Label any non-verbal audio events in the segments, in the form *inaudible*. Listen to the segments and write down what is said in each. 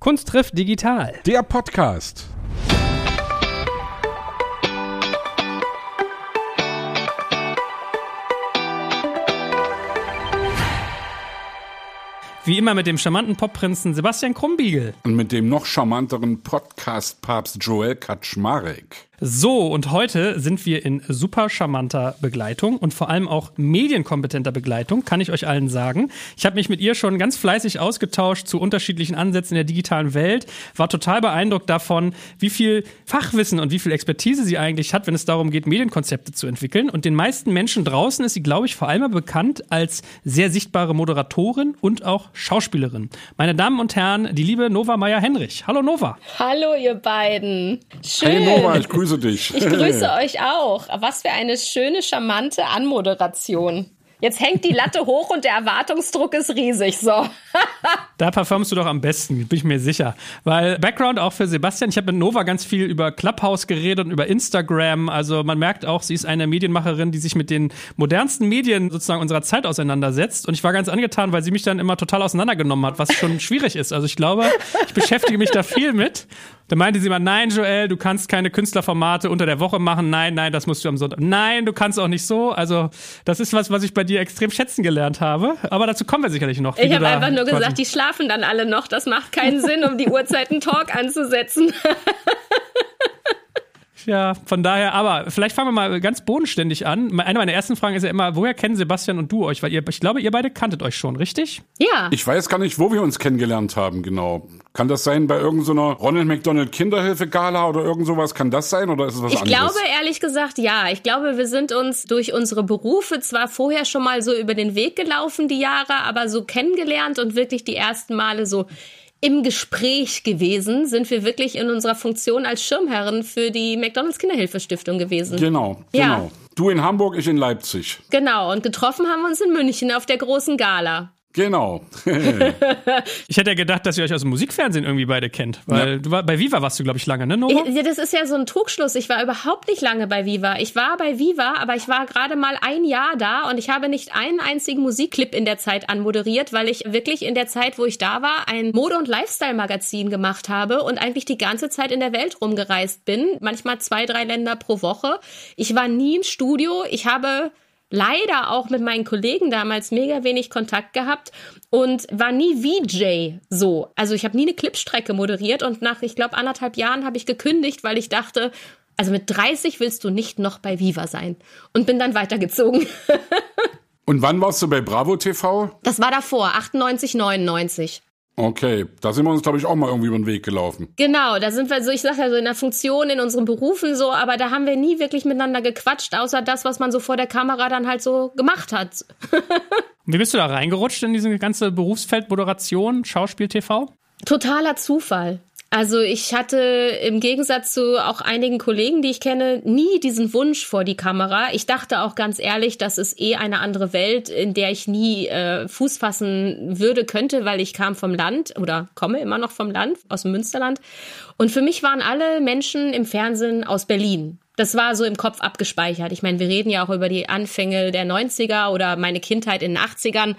Kunst trifft digital. Der Podcast. Wie immer mit dem charmanten Popprinzen Sebastian Krumbiegel. Und mit dem noch charmanteren Podcast-Papst Joel Kaczmarek. So, und heute sind wir in super charmanter Begleitung und vor allem auch medienkompetenter Begleitung, kann ich euch allen sagen. Ich habe mich mit ihr schon ganz fleißig ausgetauscht zu unterschiedlichen Ansätzen in der digitalen Welt, war total beeindruckt davon, wie viel Fachwissen und wie viel Expertise sie eigentlich hat, wenn es darum geht, Medienkonzepte zu entwickeln. Und den meisten Menschen draußen ist sie, glaube ich, vor allem bekannt als sehr sichtbare Moderatorin und auch Schauspielerin. Meine Damen und Herren, die liebe Nova Meyer-Henrich. Hallo Nova. Hallo ihr beiden. Schön. Hey Nova, ich grüße dich. Ich grüße euch auch. Was für eine schöne, charmante Anmoderation. Jetzt hängt die Latte hoch und der Erwartungsdruck ist riesig. So. *laughs* da performst du doch am besten, bin ich mir sicher. Weil Background auch für Sebastian. Ich habe mit Nova ganz viel über Clubhouse geredet und über Instagram. Also man merkt auch, sie ist eine Medienmacherin, die sich mit den modernsten Medien sozusagen unserer Zeit auseinandersetzt. Und ich war ganz angetan, weil sie mich dann immer total auseinandergenommen hat, was schon schwierig ist. Also ich glaube, ich beschäftige mich da viel mit. Da meinte sie mal, nein, Joel, du kannst keine Künstlerformate unter der Woche machen. Nein, nein, das musst du am Sonntag. Nein, du kannst auch nicht so. Also, das ist was, was ich bei dir extrem schätzen gelernt habe. Aber dazu kommen wir sicherlich noch. Ich habe einfach nur gesagt, die schlafen dann alle noch. Das macht keinen Sinn, um die Uhrzeit einen Talk anzusetzen. *laughs* Ja, von daher, aber vielleicht fangen wir mal ganz bodenständig an. Eine meiner ersten Fragen ist ja immer, woher kennen Sebastian und du euch? Weil ihr, ich glaube, ihr beide kanntet euch schon, richtig? Ja. Ich weiß gar nicht, wo wir uns kennengelernt haben, genau. Kann das sein bei irgendeiner so Ronald McDonald Kinderhilfe Gala oder irgend sowas? Kann das sein oder ist es was ich anderes? Ich glaube ehrlich gesagt, ja. Ich glaube, wir sind uns durch unsere Berufe zwar vorher schon mal so über den Weg gelaufen, die Jahre, aber so kennengelernt und wirklich die ersten Male so im Gespräch gewesen, sind wir wirklich in unserer Funktion als Schirmherren für die McDonalds Kinderhilfestiftung gewesen. Genau, genau. Ja. Du in Hamburg, ich in Leipzig. Genau, und getroffen haben wir uns in München auf der großen Gala. Genau. *laughs* ich hätte ja gedacht, dass ihr euch aus dem Musikfernsehen irgendwie beide kennt. Weil ja. du war, bei Viva warst du, glaube ich, lange, ne, Nora? Ich, das ist ja so ein Trugschluss. Ich war überhaupt nicht lange bei Viva. Ich war bei Viva, aber ich war gerade mal ein Jahr da und ich habe nicht einen einzigen Musikclip in der Zeit anmoderiert, weil ich wirklich in der Zeit, wo ich da war, ein Mode- und Lifestyle-Magazin gemacht habe und eigentlich die ganze Zeit in der Welt rumgereist bin. Manchmal zwei, drei Länder pro Woche. Ich war nie im Studio. Ich habe leider auch mit meinen Kollegen damals mega wenig Kontakt gehabt und war nie VJ so. Also ich habe nie eine Clipstrecke moderiert und nach, ich glaube, anderthalb Jahren habe ich gekündigt, weil ich dachte, also mit 30 willst du nicht noch bei Viva sein. Und bin dann weitergezogen. *laughs* und wann warst du bei Bravo TV? Das war davor, 98, 99. Okay, da sind wir uns, glaube ich, auch mal irgendwie über den Weg gelaufen. Genau, da sind wir so, ich sage ja so in der Funktion, in unseren Berufen so, aber da haben wir nie wirklich miteinander gequatscht, außer das, was man so vor der Kamera dann halt so gemacht hat. *laughs* Wie bist du da reingerutscht in diese ganze Berufsfeld Moderation, Schauspiel, TV? Totaler Zufall. Also ich hatte im Gegensatz zu auch einigen Kollegen, die ich kenne, nie diesen Wunsch vor die Kamera. Ich dachte auch ganz ehrlich, das ist eh eine andere Welt, in der ich nie äh, Fuß fassen würde, könnte, weil ich kam vom Land oder komme immer noch vom Land, aus dem Münsterland. Und für mich waren alle Menschen im Fernsehen aus Berlin. Das war so im Kopf abgespeichert. Ich meine, wir reden ja auch über die Anfänge der 90er oder meine Kindheit in den 80ern.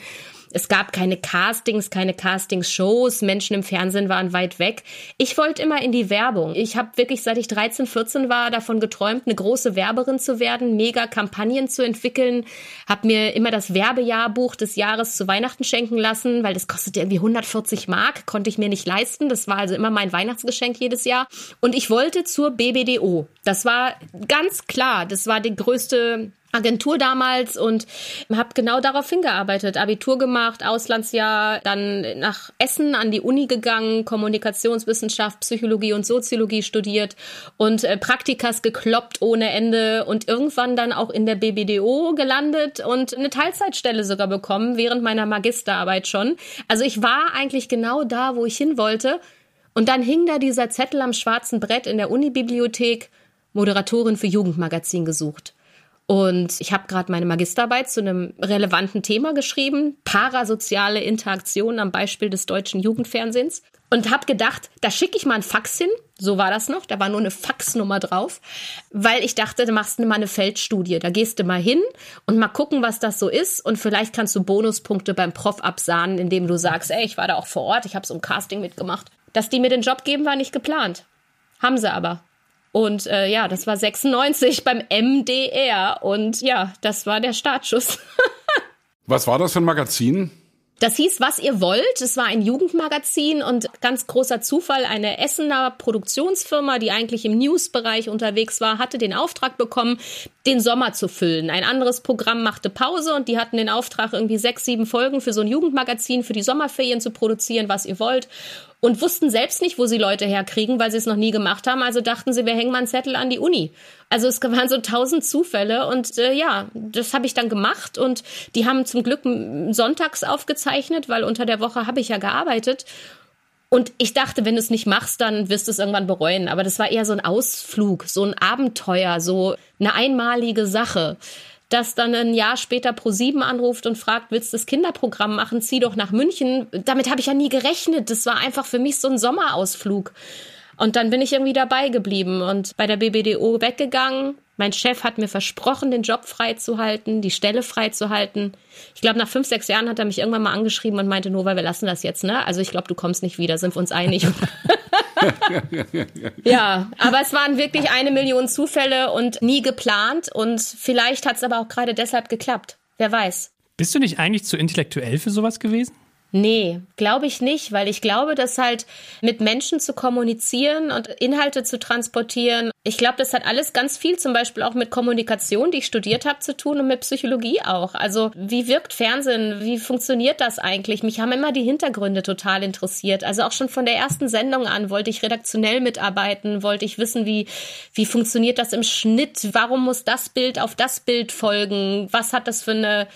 Es gab keine Castings, keine Castingshows. Menschen im Fernsehen waren weit weg. Ich wollte immer in die Werbung. Ich habe wirklich, seit ich 13, 14 war, davon geträumt, eine große Werberin zu werden, mega Kampagnen zu entwickeln. Habe mir immer das Werbejahrbuch des Jahres zu Weihnachten schenken lassen, weil das kostete irgendwie 140 Mark, konnte ich mir nicht leisten. Das war also immer mein Weihnachtsgeschenk jedes Jahr. Und ich wollte zur BBDO. Das war ganz klar. Das war die größte Agentur damals und habe genau darauf hingearbeitet. Abitur gemacht, Auslandsjahr, dann nach Essen an die Uni gegangen, Kommunikationswissenschaft, Psychologie und Soziologie studiert und äh, Praktikas gekloppt ohne Ende und irgendwann dann auch in der BBDO gelandet und eine Teilzeitstelle sogar bekommen, während meiner Magisterarbeit schon. Also ich war eigentlich genau da, wo ich hin wollte. Und dann hing da dieser Zettel am schwarzen Brett in der Unibibliothek, Moderatorin für Jugendmagazin gesucht. Und ich habe gerade meine Magisterarbeit zu einem relevanten Thema geschrieben, parasoziale Interaktion am Beispiel des deutschen Jugendfernsehens. Und habe gedacht, da schicke ich mal ein Fax hin. So war das noch. Da war nur eine Faxnummer drauf. Weil ich dachte, du machst mal eine Feldstudie. Da gehst du mal hin und mal gucken, was das so ist. Und vielleicht kannst du Bonuspunkte beim Prof absahnen, indem du sagst, ey, ich war da auch vor Ort, ich habe so ein Casting mitgemacht. Dass die mir den Job geben, war nicht geplant. Haben sie aber. Und äh, ja, das war 96 beim MDR. Und ja, das war der Startschuss. *laughs* Was war das für ein Magazin? Das hieß Was ihr wollt. Es war ein Jugendmagazin und ganz großer Zufall, eine Essener Produktionsfirma, die eigentlich im Newsbereich unterwegs war, hatte den Auftrag bekommen, den Sommer zu füllen. Ein anderes Programm machte Pause und die hatten den Auftrag, irgendwie sechs, sieben Folgen für so ein Jugendmagazin für die Sommerferien zu produzieren, was ihr wollt und wussten selbst nicht, wo sie Leute herkriegen, weil sie es noch nie gemacht haben. Also dachten sie, wir hängen mal einen Zettel an die Uni. Also es waren so tausend Zufälle und äh, ja, das habe ich dann gemacht und die haben zum Glück sonntags aufgezeichnet, weil unter der Woche habe ich ja gearbeitet. Und ich dachte, wenn du es nicht machst, dann wirst du es irgendwann bereuen. Aber das war eher so ein Ausflug, so ein Abenteuer, so eine einmalige Sache dass dann ein Jahr später Pro7 anruft und fragt, willst du das Kinderprogramm machen? Zieh doch nach München. Damit habe ich ja nie gerechnet. Das war einfach für mich so ein Sommerausflug. Und dann bin ich irgendwie dabei geblieben und bei der BBDO weggegangen. Mein Chef hat mir versprochen, den Job freizuhalten, die Stelle freizuhalten. Ich glaube, nach fünf, sechs Jahren hat er mich irgendwann mal angeschrieben und meinte, Nova, wir lassen das jetzt, ne? Also ich glaube, du kommst nicht wieder, sind wir uns einig. *laughs* *laughs* ja, aber es waren wirklich eine Million Zufälle und nie geplant und vielleicht hat es aber auch gerade deshalb geklappt. Wer weiß. Bist du nicht eigentlich zu intellektuell für sowas gewesen? Nee, glaube ich nicht, weil ich glaube, dass halt mit Menschen zu kommunizieren und Inhalte zu transportieren, ich glaube, das hat alles ganz viel zum Beispiel auch mit Kommunikation, die ich studiert habe, zu tun und mit Psychologie auch. Also wie wirkt Fernsehen? Wie funktioniert das eigentlich? Mich haben immer die Hintergründe total interessiert. Also auch schon von der ersten Sendung an wollte ich redaktionell mitarbeiten, wollte ich wissen, wie, wie funktioniert das im Schnitt? Warum muss das Bild auf das Bild folgen? Was hat das für eine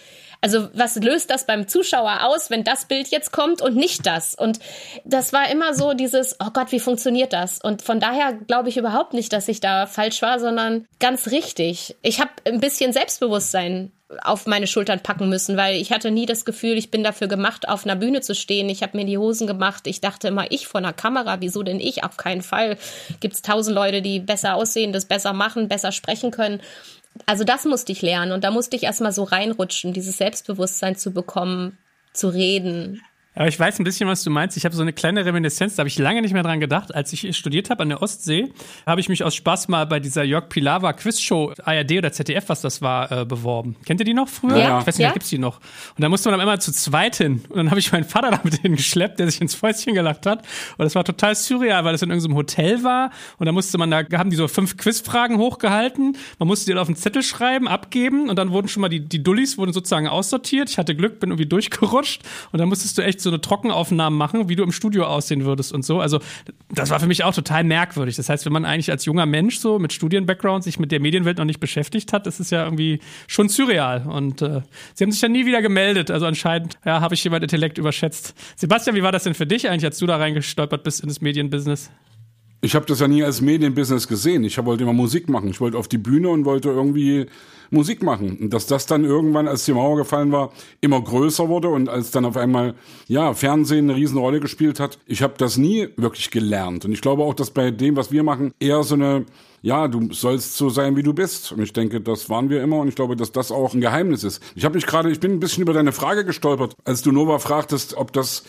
also was löst das beim Zuschauer aus, wenn das Bild jetzt kommt und nicht das? Und das war immer so dieses, oh Gott, wie funktioniert das? Und von daher glaube ich überhaupt nicht, dass ich da falsch war, sondern ganz richtig. Ich habe ein bisschen Selbstbewusstsein auf meine Schultern packen müssen, weil ich hatte nie das Gefühl, ich bin dafür gemacht, auf einer Bühne zu stehen. Ich habe mir die Hosen gemacht. Ich dachte immer, ich vor einer Kamera, wieso denn ich? Auf keinen Fall. Gibt es tausend Leute, die besser aussehen, das besser machen, besser sprechen können also das musste ich lernen und da musste ich erstmal so reinrutschen, dieses Selbstbewusstsein zu bekommen, zu reden, aber ich weiß ein bisschen, was du meinst. Ich habe so eine kleine Reminiszenz, da habe ich lange nicht mehr dran gedacht. Als ich studiert habe an der Ostsee, habe ich mich aus Spaß mal bei dieser Jörg Pilawa Quizshow, ARD oder ZDF, was das war, äh, beworben. Kennt ihr die noch früher? Ja. Ich weiß nicht, ja. gibt's die noch. Und da musste man dann immer zu zweit hin. Und dann habe ich meinen Vater *laughs* damit hingeschleppt, der sich ins Fäustchen gelacht hat. Und das war total surreal, weil das in irgendeinem Hotel war. Und da musste man, da haben die so fünf Quizfragen hochgehalten. Man musste die auf einen Zettel schreiben, abgeben. Und dann wurden schon mal die, die Dullis wurden sozusagen aussortiert. Ich hatte Glück, bin irgendwie durchgerutscht. Und dann musstest du echt so eine Trockenaufnahmen machen, wie du im Studio aussehen würdest und so. Also das war für mich auch total merkwürdig. Das heißt, wenn man eigentlich als junger Mensch so mit Studienbackground sich mit der Medienwelt noch nicht beschäftigt hat, ist es ja irgendwie schon surreal. Und äh, sie haben sich ja nie wieder gemeldet. Also anscheinend, ja, habe ich jemand Intellekt überschätzt. Sebastian, wie war das denn für dich eigentlich, als du da reingestolpert bist in das Medienbusiness? Ich habe das ja nie als Medienbusiness gesehen. Ich wollte immer Musik machen. Ich wollte auf die Bühne und wollte irgendwie Musik machen. Und dass das dann irgendwann, als die Mauer gefallen war, immer größer wurde und als dann auf einmal, ja, Fernsehen eine Riesenrolle gespielt hat, ich habe das nie wirklich gelernt. Und ich glaube auch, dass bei dem, was wir machen, eher so eine ja, du sollst so sein, wie du bist. Und ich denke, das waren wir immer und ich glaube, dass das auch ein Geheimnis ist. Ich habe mich gerade, ich bin ein bisschen über deine Frage gestolpert, als du Nova fragtest, ob das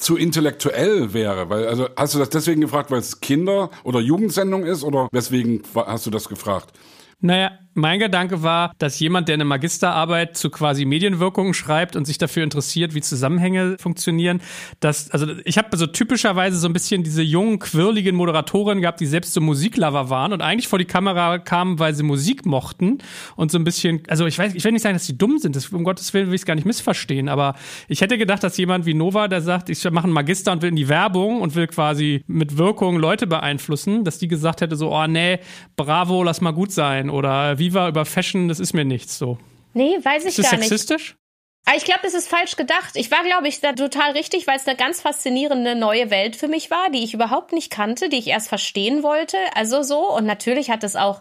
zu intellektuell wäre. Weil, also hast du das deswegen gefragt, weil es Kinder- oder Jugendsendung ist oder weswegen hast du das gefragt? Naja, mein Gedanke war, dass jemand, der eine Magisterarbeit zu quasi Medienwirkungen schreibt und sich dafür interessiert, wie Zusammenhänge funktionieren, dass, also ich habe so typischerweise so ein bisschen diese jungen, quirligen Moderatoren gehabt, die selbst so Musiklover waren und eigentlich vor die Kamera kamen, weil sie Musik mochten und so ein bisschen, also ich weiß, ich will nicht sagen, dass sie dumm sind, das, um Gottes Willen will ich es gar nicht missverstehen, aber ich hätte gedacht, dass jemand wie Nova, der sagt, ich mache einen Magister und will in die Werbung und will quasi mit Wirkung Leute beeinflussen, dass die gesagt hätte so, oh nee, bravo, lass mal gut sein oder Viva über Fashion, das ist mir nichts so. Nee, weiß ich ist das gar sexistisch? nicht. Aber ich glaube, das ist falsch gedacht. Ich war, glaube ich, da total richtig, weil es eine ganz faszinierende neue Welt für mich war, die ich überhaupt nicht kannte, die ich erst verstehen wollte. Also so. Und natürlich hat es auch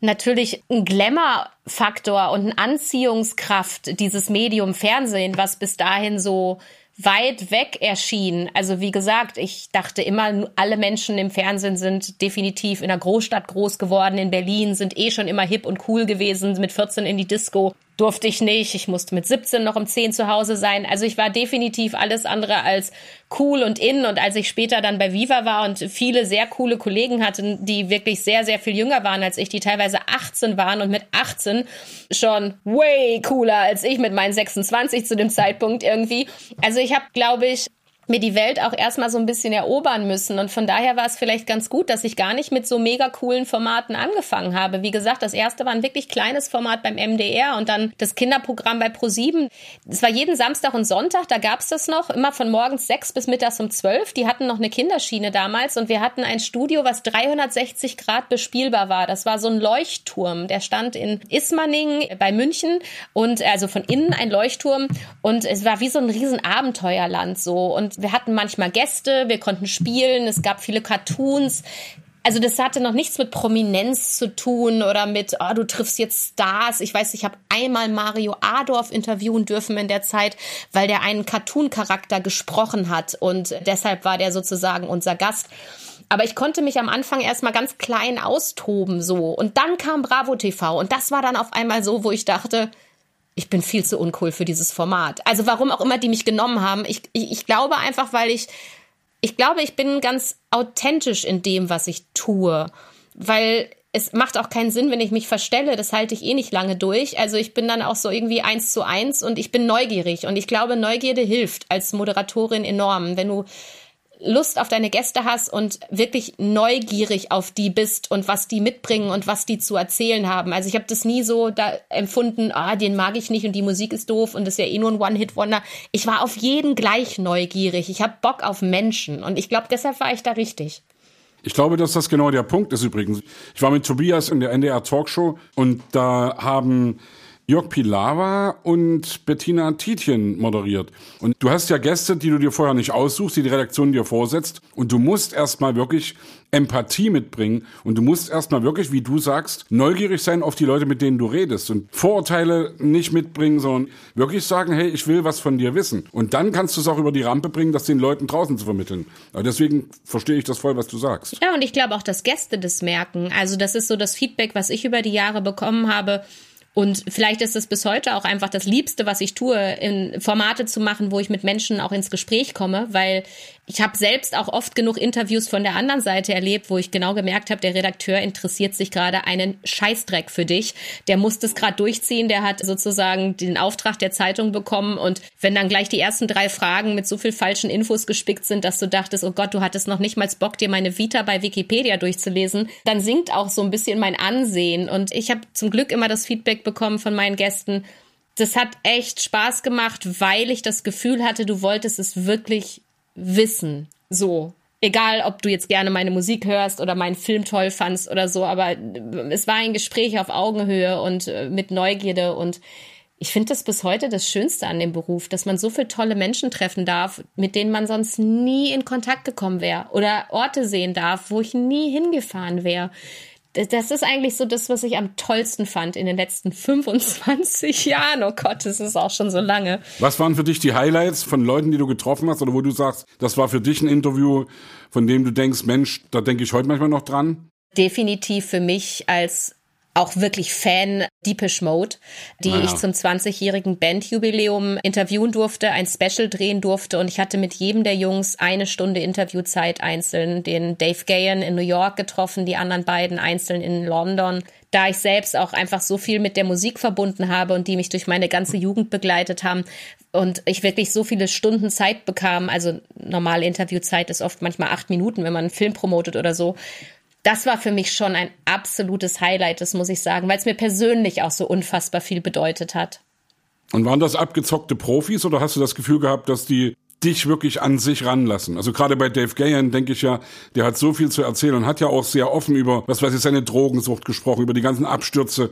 natürlich einen Glamour-Faktor und eine Anziehungskraft, dieses Medium Fernsehen, was bis dahin so weit weg erschien. Also wie gesagt, ich dachte immer, alle Menschen im Fernsehen sind definitiv in einer Großstadt groß geworden, in Berlin, sind eh schon immer hip und cool gewesen, mit 14 in die Disco. Durfte ich nicht. Ich musste mit 17 noch um 10 zu Hause sein. Also ich war definitiv alles andere als cool und in. Und als ich später dann bei Viva war und viele sehr coole Kollegen hatten, die wirklich sehr, sehr viel jünger waren als ich, die teilweise 18 waren und mit 18 schon way cooler als ich mit meinen 26 zu dem Zeitpunkt irgendwie. Also ich habe, glaube ich, mir die Welt auch erstmal so ein bisschen erobern müssen. Und von daher war es vielleicht ganz gut, dass ich gar nicht mit so mega coolen Formaten angefangen habe. Wie gesagt, das erste war ein wirklich kleines Format beim MDR und dann das Kinderprogramm bei Pro7. Es war jeden Samstag und Sonntag, da gab's das noch, immer von morgens sechs bis mittags um zwölf. Die hatten noch eine Kinderschiene damals und wir hatten ein Studio, was 360 Grad bespielbar war. Das war so ein Leuchtturm, der stand in Ismaning bei München und also von innen ein Leuchtturm und es war wie so ein riesen Abenteuerland so und wir hatten manchmal Gäste, wir konnten spielen, es gab viele Cartoons. Also das hatte noch nichts mit Prominenz zu tun oder mit, oh, du triffst jetzt Stars. Ich weiß, ich habe einmal Mario Adorf interviewen dürfen in der Zeit, weil der einen Cartoon-Charakter gesprochen hat und deshalb war der sozusagen unser Gast. Aber ich konnte mich am Anfang erstmal ganz klein austoben so. Und dann kam Bravo TV und das war dann auf einmal so, wo ich dachte, ich bin viel zu uncool für dieses Format. Also warum auch immer die mich genommen haben. Ich, ich, ich glaube einfach, weil ich, ich glaube, ich bin ganz authentisch in dem, was ich tue. Weil es macht auch keinen Sinn, wenn ich mich verstelle. Das halte ich eh nicht lange durch. Also ich bin dann auch so irgendwie eins zu eins und ich bin neugierig. Und ich glaube, Neugierde hilft als Moderatorin enorm. Wenn du Lust auf deine Gäste hast und wirklich neugierig auf die bist und was die mitbringen und was die zu erzählen haben. Also ich habe das nie so da empfunden, ah, den mag ich nicht und die Musik ist doof und das ist ja eh nur ein One-Hit-Wonder. Ich war auf jeden gleich neugierig. Ich habe Bock auf Menschen und ich glaube, deshalb war ich da richtig. Ich glaube, dass das genau der Punkt ist übrigens. Ich war mit Tobias in der NDR Talkshow und da haben Jörg Pilawa und Bettina Tietjen moderiert. Und du hast ja Gäste, die du dir vorher nicht aussuchst, die die Redaktion dir vorsetzt. Und du musst erstmal wirklich Empathie mitbringen. Und du musst erstmal wirklich, wie du sagst, neugierig sein auf die Leute, mit denen du redest. Und Vorurteile nicht mitbringen, sondern wirklich sagen, hey, ich will was von dir wissen. Und dann kannst du es auch über die Rampe bringen, das den Leuten draußen zu vermitteln. Aber deswegen verstehe ich das voll, was du sagst. Ja, und ich glaube auch, dass Gäste das merken. Also das ist so das Feedback, was ich über die Jahre bekommen habe und vielleicht ist es bis heute auch einfach das Liebste, was ich tue, in Formate zu machen, wo ich mit Menschen auch ins Gespräch komme, weil ich habe selbst auch oft genug Interviews von der anderen Seite erlebt, wo ich genau gemerkt habe, der Redakteur interessiert sich gerade einen Scheißdreck für dich. Der muss das gerade durchziehen, der hat sozusagen den Auftrag der Zeitung bekommen. Und wenn dann gleich die ersten drei Fragen mit so viel falschen Infos gespickt sind, dass du dachtest, oh Gott, du hattest noch nicht mal Bock, dir meine Vita bei Wikipedia durchzulesen, dann sinkt auch so ein bisschen mein Ansehen. Und ich habe zum Glück immer das Feedback bekommen von meinen Gästen, das hat echt Spaß gemacht, weil ich das Gefühl hatte, du wolltest es wirklich wissen. So. Egal, ob du jetzt gerne meine Musik hörst oder meinen Film toll fandst oder so, aber es war ein Gespräch auf Augenhöhe und äh, mit Neugierde und ich finde das bis heute das Schönste an dem Beruf, dass man so viele tolle Menschen treffen darf, mit denen man sonst nie in Kontakt gekommen wäre oder Orte sehen darf, wo ich nie hingefahren wäre das ist eigentlich so das, was ich am tollsten fand in den letzten 25 *laughs* Jahren. Oh Gott, das ist auch schon so lange. Was waren für dich die Highlights von Leuten, die du getroffen hast oder wo du sagst, das war für dich ein Interview, von dem du denkst, Mensch, da denke ich heute manchmal noch dran? Definitiv für mich als auch wirklich Fan Deepish Mode, die ja. ich zum 20-jährigen Bandjubiläum interviewen durfte, ein Special drehen durfte und ich hatte mit jedem der Jungs eine Stunde Interviewzeit einzeln, den Dave Gahan in New York getroffen, die anderen beiden einzeln in London. Da ich selbst auch einfach so viel mit der Musik verbunden habe und die mich durch meine ganze Jugend begleitet haben und ich wirklich so viele Stunden Zeit bekam, also normale Interviewzeit ist oft manchmal acht Minuten, wenn man einen Film promotet oder so, das war für mich schon ein absolutes Highlight, das muss ich sagen, weil es mir persönlich auch so unfassbar viel bedeutet hat. Und waren das abgezockte Profis oder hast du das Gefühl gehabt, dass die dich wirklich an sich ranlassen. Also gerade bei Dave Gahan denke ich ja, der hat so viel zu erzählen und hat ja auch sehr offen über, was weiß ich, seine Drogensucht gesprochen, über die ganzen Abstürze.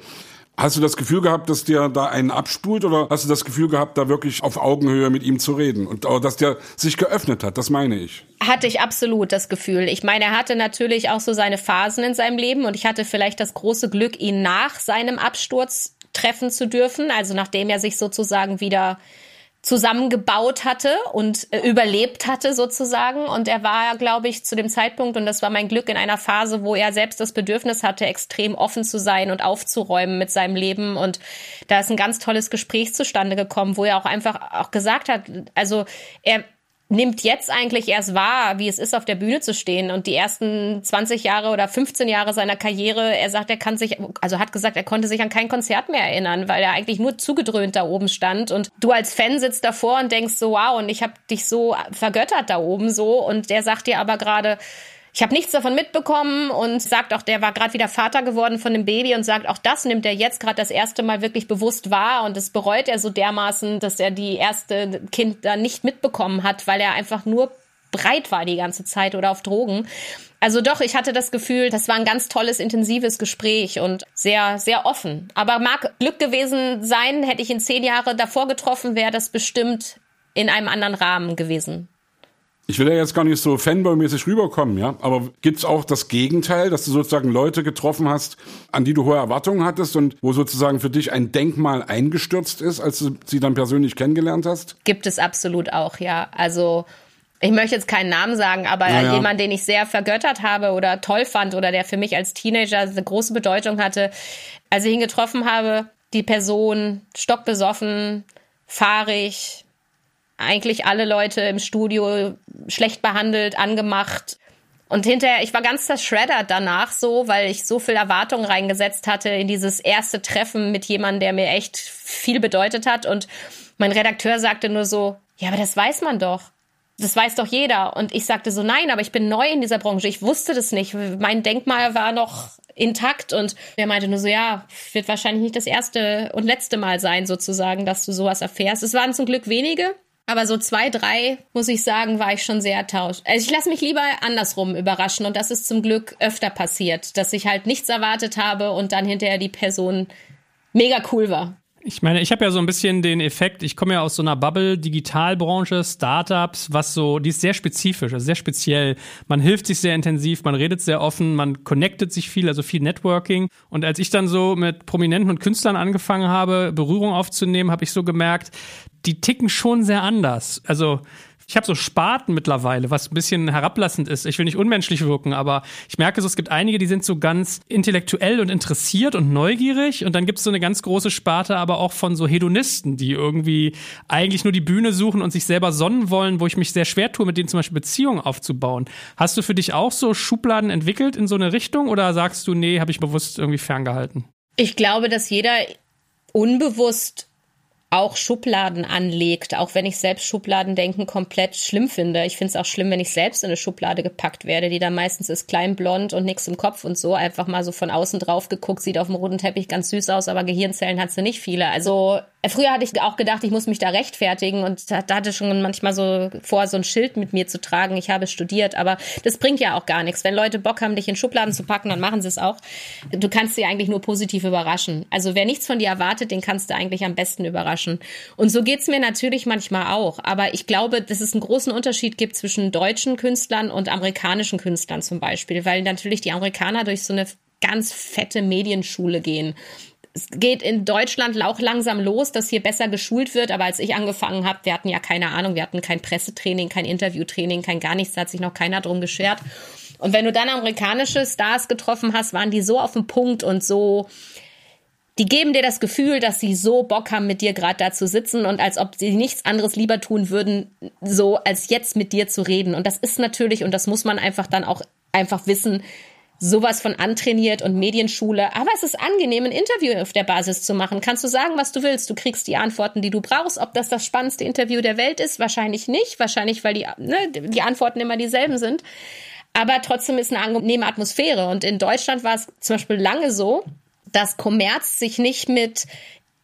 Hast du das Gefühl gehabt, dass der da einen abspult oder hast du das Gefühl gehabt, da wirklich auf Augenhöhe mit ihm zu reden und dass der sich geöffnet hat? Das meine ich. Hatte ich absolut das Gefühl. Ich meine, er hatte natürlich auch so seine Phasen in seinem Leben und ich hatte vielleicht das große Glück, ihn nach seinem Absturz treffen zu dürfen, also nachdem er sich sozusagen wieder zusammengebaut hatte und äh, überlebt hatte sozusagen. Und er war, glaube ich, zu dem Zeitpunkt, und das war mein Glück, in einer Phase, wo er selbst das Bedürfnis hatte, extrem offen zu sein und aufzuräumen mit seinem Leben. Und da ist ein ganz tolles Gespräch zustande gekommen, wo er auch einfach auch gesagt hat, also er nimmt jetzt eigentlich erst wahr, wie es ist, auf der Bühne zu stehen. Und die ersten 20 Jahre oder 15 Jahre seiner Karriere, er sagt, er kann sich, also hat gesagt, er konnte sich an kein Konzert mehr erinnern, weil er eigentlich nur zugedröhnt da oben stand. Und du als Fan sitzt davor und denkst so, wow, und ich habe dich so vergöttert da oben so. Und der sagt dir aber gerade, ich habe nichts davon mitbekommen und sagt auch, der war gerade wieder Vater geworden von dem Baby und sagt, auch das nimmt er jetzt gerade das erste Mal wirklich bewusst wahr und das bereut er so dermaßen, dass er die erste Kind da nicht mitbekommen hat, weil er einfach nur breit war die ganze Zeit oder auf Drogen. Also doch, ich hatte das Gefühl, das war ein ganz tolles, intensives Gespräch und sehr, sehr offen. Aber mag Glück gewesen sein, hätte ich ihn zehn Jahre davor getroffen, wäre das bestimmt in einem anderen Rahmen gewesen. Ich will ja jetzt gar nicht so Fanboy-mäßig rüberkommen, ja. Aber gibt's auch das Gegenteil, dass du sozusagen Leute getroffen hast, an die du hohe Erwartungen hattest und wo sozusagen für dich ein Denkmal eingestürzt ist, als du sie dann persönlich kennengelernt hast? Gibt es absolut auch, ja. Also ich möchte jetzt keinen Namen sagen, aber naja. jemand, den ich sehr vergöttert habe oder toll fand oder der für mich als Teenager eine große Bedeutung hatte, als ich ihn getroffen habe, die Person stockbesoffen, fahrig, eigentlich alle Leute im Studio schlecht behandelt, angemacht. Und hinterher, ich war ganz zerschreddert danach so, weil ich so viel Erwartungen reingesetzt hatte in dieses erste Treffen mit jemandem, der mir echt viel bedeutet hat. Und mein Redakteur sagte nur so, ja, aber das weiß man doch. Das weiß doch jeder. Und ich sagte so, nein, aber ich bin neu in dieser Branche. Ich wusste das nicht. Mein Denkmal war noch intakt und er meinte nur so, ja, wird wahrscheinlich nicht das erste und letzte Mal sein, sozusagen, dass du sowas erfährst. Es waren zum Glück wenige, aber so zwei, drei, muss ich sagen, war ich schon sehr tauscht. Also ich lasse mich lieber andersrum überraschen und das ist zum Glück öfter passiert, dass ich halt nichts erwartet habe und dann hinterher die Person mega cool war. Ich meine, ich habe ja so ein bisschen den Effekt, ich komme ja aus so einer Bubble, Digitalbranche, Startups, was so, die ist sehr spezifisch, also sehr speziell. Man hilft sich sehr intensiv, man redet sehr offen, man connectet sich viel, also viel Networking. Und als ich dann so mit Prominenten und Künstlern angefangen habe, Berührung aufzunehmen, habe ich so gemerkt, die ticken schon sehr anders. Also ich habe so Sparten mittlerweile, was ein bisschen herablassend ist. Ich will nicht unmenschlich wirken, aber ich merke so, es gibt einige, die sind so ganz intellektuell und interessiert und neugierig. Und dann gibt es so eine ganz große Sparte aber auch von so Hedonisten, die irgendwie eigentlich nur die Bühne suchen und sich selber sonnen wollen, wo ich mich sehr schwer tue, mit denen zum Beispiel Beziehungen aufzubauen. Hast du für dich auch so Schubladen entwickelt in so eine Richtung oder sagst du, nee, habe ich bewusst irgendwie ferngehalten? Ich glaube, dass jeder unbewusst auch Schubladen anlegt, auch wenn ich selbst Schubladendenken komplett schlimm finde. Ich finde es auch schlimm, wenn ich selbst in eine Schublade gepackt werde, die dann meistens ist klein, blond und nichts im Kopf und so. Einfach mal so von außen drauf geguckt, sieht auf dem roten Teppich ganz süß aus, aber Gehirnzellen hat sie nicht viele. Also Früher hatte ich auch gedacht, ich muss mich da rechtfertigen und da, da hatte schon manchmal so vor, so ein Schild mit mir zu tragen. Ich habe studiert, aber das bringt ja auch gar nichts. Wenn Leute Bock haben, dich in Schubladen zu packen, dann machen sie es auch. Du kannst sie eigentlich nur positiv überraschen. Also wer nichts von dir erwartet, den kannst du eigentlich am besten überraschen. Und so geht's mir natürlich manchmal auch. Aber ich glaube, dass es einen großen Unterschied gibt zwischen deutschen Künstlern und amerikanischen Künstlern zum Beispiel, weil natürlich die Amerikaner durch so eine ganz fette Medienschule gehen es geht in Deutschland auch langsam los, dass hier besser geschult wird. Aber als ich angefangen habe, wir hatten ja keine Ahnung, wir hatten kein Pressetraining, kein Interviewtraining, kein gar nichts, da hat sich noch keiner drum geschert. Und wenn du dann amerikanische Stars getroffen hast, waren die so auf dem Punkt und so, die geben dir das Gefühl, dass sie so Bock haben, mit dir gerade da zu sitzen und als ob sie nichts anderes lieber tun würden, so als jetzt mit dir zu reden. Und das ist natürlich, und das muss man einfach dann auch einfach wissen, sowas von antrainiert und Medienschule. Aber es ist angenehm, ein Interview auf der Basis zu machen. Kannst du sagen, was du willst? Du kriegst die Antworten, die du brauchst. Ob das das spannendste Interview der Welt ist? Wahrscheinlich nicht. Wahrscheinlich, weil die, ne, die Antworten immer dieselben sind. Aber trotzdem ist eine angenehme Atmosphäre. Und in Deutschland war es zum Beispiel lange so, dass Kommerz sich nicht mit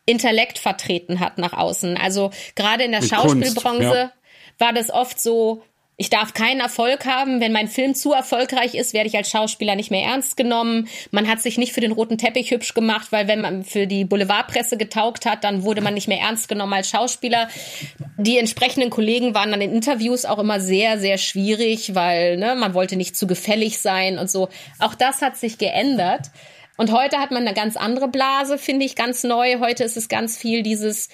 Intellekt vertreten hat nach außen. Also gerade in der Schauspielbranche ja. war das oft so, ich darf keinen Erfolg haben. Wenn mein Film zu erfolgreich ist, werde ich als Schauspieler nicht mehr ernst genommen. Man hat sich nicht für den roten Teppich hübsch gemacht, weil wenn man für die Boulevardpresse getaugt hat, dann wurde man nicht mehr ernst genommen als Schauspieler. Die entsprechenden Kollegen waren dann in Interviews auch immer sehr, sehr schwierig, weil ne, man wollte nicht zu gefällig sein und so. Auch das hat sich geändert. Und heute hat man eine ganz andere Blase, finde ich, ganz neu. Heute ist es ganz viel dieses,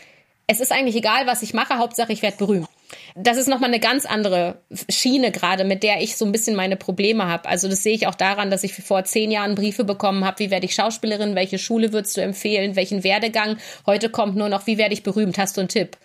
es ist eigentlich egal, was ich mache, Hauptsache ich werde berühmt. Das ist nochmal eine ganz andere Schiene gerade, mit der ich so ein bisschen meine Probleme habe. Also das sehe ich auch daran, dass ich vor zehn Jahren Briefe bekommen habe, wie werde ich Schauspielerin, welche Schule würdest du empfehlen, welchen Werdegang. Heute kommt nur noch, wie werde ich berühmt, hast du einen Tipp?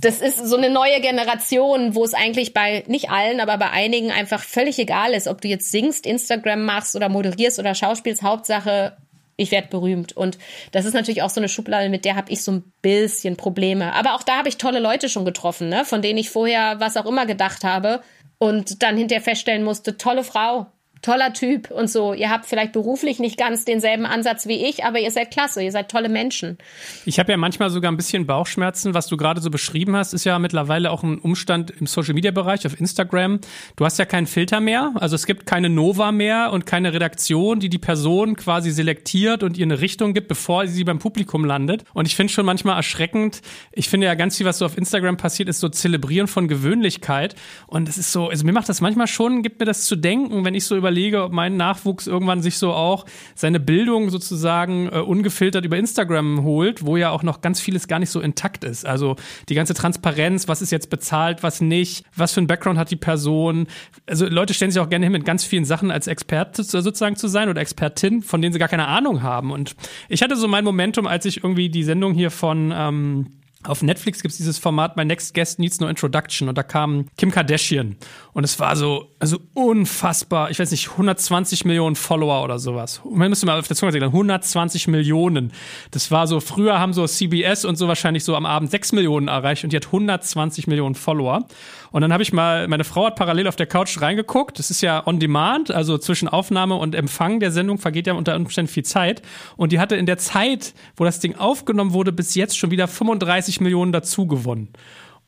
Das ist so eine neue Generation, wo es eigentlich bei, nicht allen, aber bei einigen einfach völlig egal ist, ob du jetzt singst, Instagram machst oder moderierst oder schauspielst. Hauptsache, ich werde berühmt. Und das ist natürlich auch so eine Schublade, mit der habe ich so ein bisschen Probleme. Aber auch da habe ich tolle Leute schon getroffen, ne? von denen ich vorher was auch immer gedacht habe und dann hinterher feststellen musste, tolle Frau, toller Typ und so. Ihr habt vielleicht beruflich nicht ganz denselben Ansatz wie ich, aber ihr seid klasse, ihr seid tolle Menschen. Ich habe ja manchmal sogar ein bisschen Bauchschmerzen. Was du gerade so beschrieben hast, ist ja mittlerweile auch ein Umstand im Social Media Bereich auf Instagram. Du hast ja keinen Filter mehr, also es gibt keine Nova mehr und keine Redaktion, die die Person quasi selektiert und ihr eine Richtung gibt, bevor sie beim Publikum landet. Und ich finde schon manchmal erschreckend. Ich finde ja ganz viel, was so auf Instagram passiert, ist so Zelebrieren von Gewöhnlichkeit. Und es ist so, also mir macht das manchmal schon, gibt mir das zu denken, wenn ich so über überlege, ob mein Nachwuchs irgendwann sich so auch seine Bildung sozusagen äh, ungefiltert über Instagram holt, wo ja auch noch ganz vieles gar nicht so intakt ist. Also die ganze Transparenz, was ist jetzt bezahlt, was nicht, was für ein Background hat die Person. Also Leute stellen sich auch gerne hin, mit ganz vielen Sachen als Experte sozusagen zu sein oder Expertin, von denen sie gar keine Ahnung haben. Und ich hatte so mein Momentum, als ich irgendwie die Sendung hier von ähm, auf Netflix gibt es dieses Format My Next Guest Needs No Introduction und da kam Kim Kardashian und es war so also unfassbar, ich weiß nicht, 120 Millionen Follower oder sowas. Man müsste mal auf der Zunge sagen, 120 Millionen. Das war so, früher haben so CBS und so wahrscheinlich so am Abend 6 Millionen erreicht und die hat 120 Millionen Follower. Und dann habe ich mal, meine Frau hat parallel auf der Couch reingeguckt. Das ist ja on demand, also zwischen Aufnahme und Empfang der Sendung vergeht ja unter Umständen viel Zeit. Und die hatte in der Zeit, wo das Ding aufgenommen wurde, bis jetzt schon wieder 35 Millionen dazu gewonnen.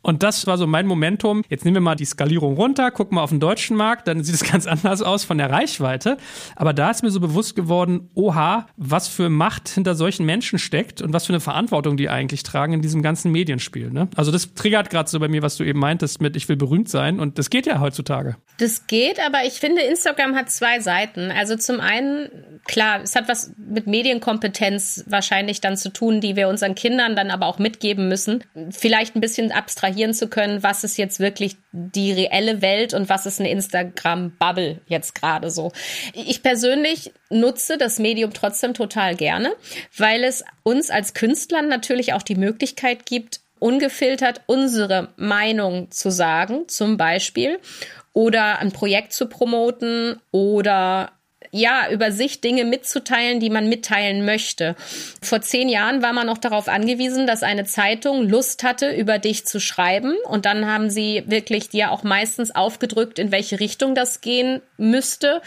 Und das war so mein Momentum. Jetzt nehmen wir mal die Skalierung runter, gucken mal auf den deutschen Markt, dann sieht es *laughs* ganz anders aus von der Reichweite. Aber da ist mir so bewusst geworden, oha, was für Macht hinter solchen Menschen steckt und was für eine Verantwortung die eigentlich tragen in diesem ganzen Medienspiel. Ne? Also das triggert gerade so bei mir, was du eben meintest mit, ich will berühmt sein. Und das geht ja heutzutage. Das geht, aber ich finde, Instagram hat zwei Seiten. Also zum einen, klar, es hat was mit Medienkompetenz wahrscheinlich dann zu tun, die wir unseren Kindern dann aber auch mitgeben müssen. Vielleicht ein bisschen abstrakt abstrahieren zu können, was ist jetzt wirklich die reelle Welt und was ist eine Instagram-Bubble jetzt gerade so. Ich persönlich nutze das Medium trotzdem total gerne, weil es uns als Künstlern natürlich auch die Möglichkeit gibt, ungefiltert unsere Meinung zu sagen, zum Beispiel, oder ein Projekt zu promoten oder ja, über sich Dinge mitzuteilen, die man mitteilen möchte. Vor zehn Jahren war man noch darauf angewiesen, dass eine Zeitung Lust hatte, über dich zu schreiben. Und dann haben sie wirklich dir auch meistens aufgedrückt, in welche Richtung das gehen müsste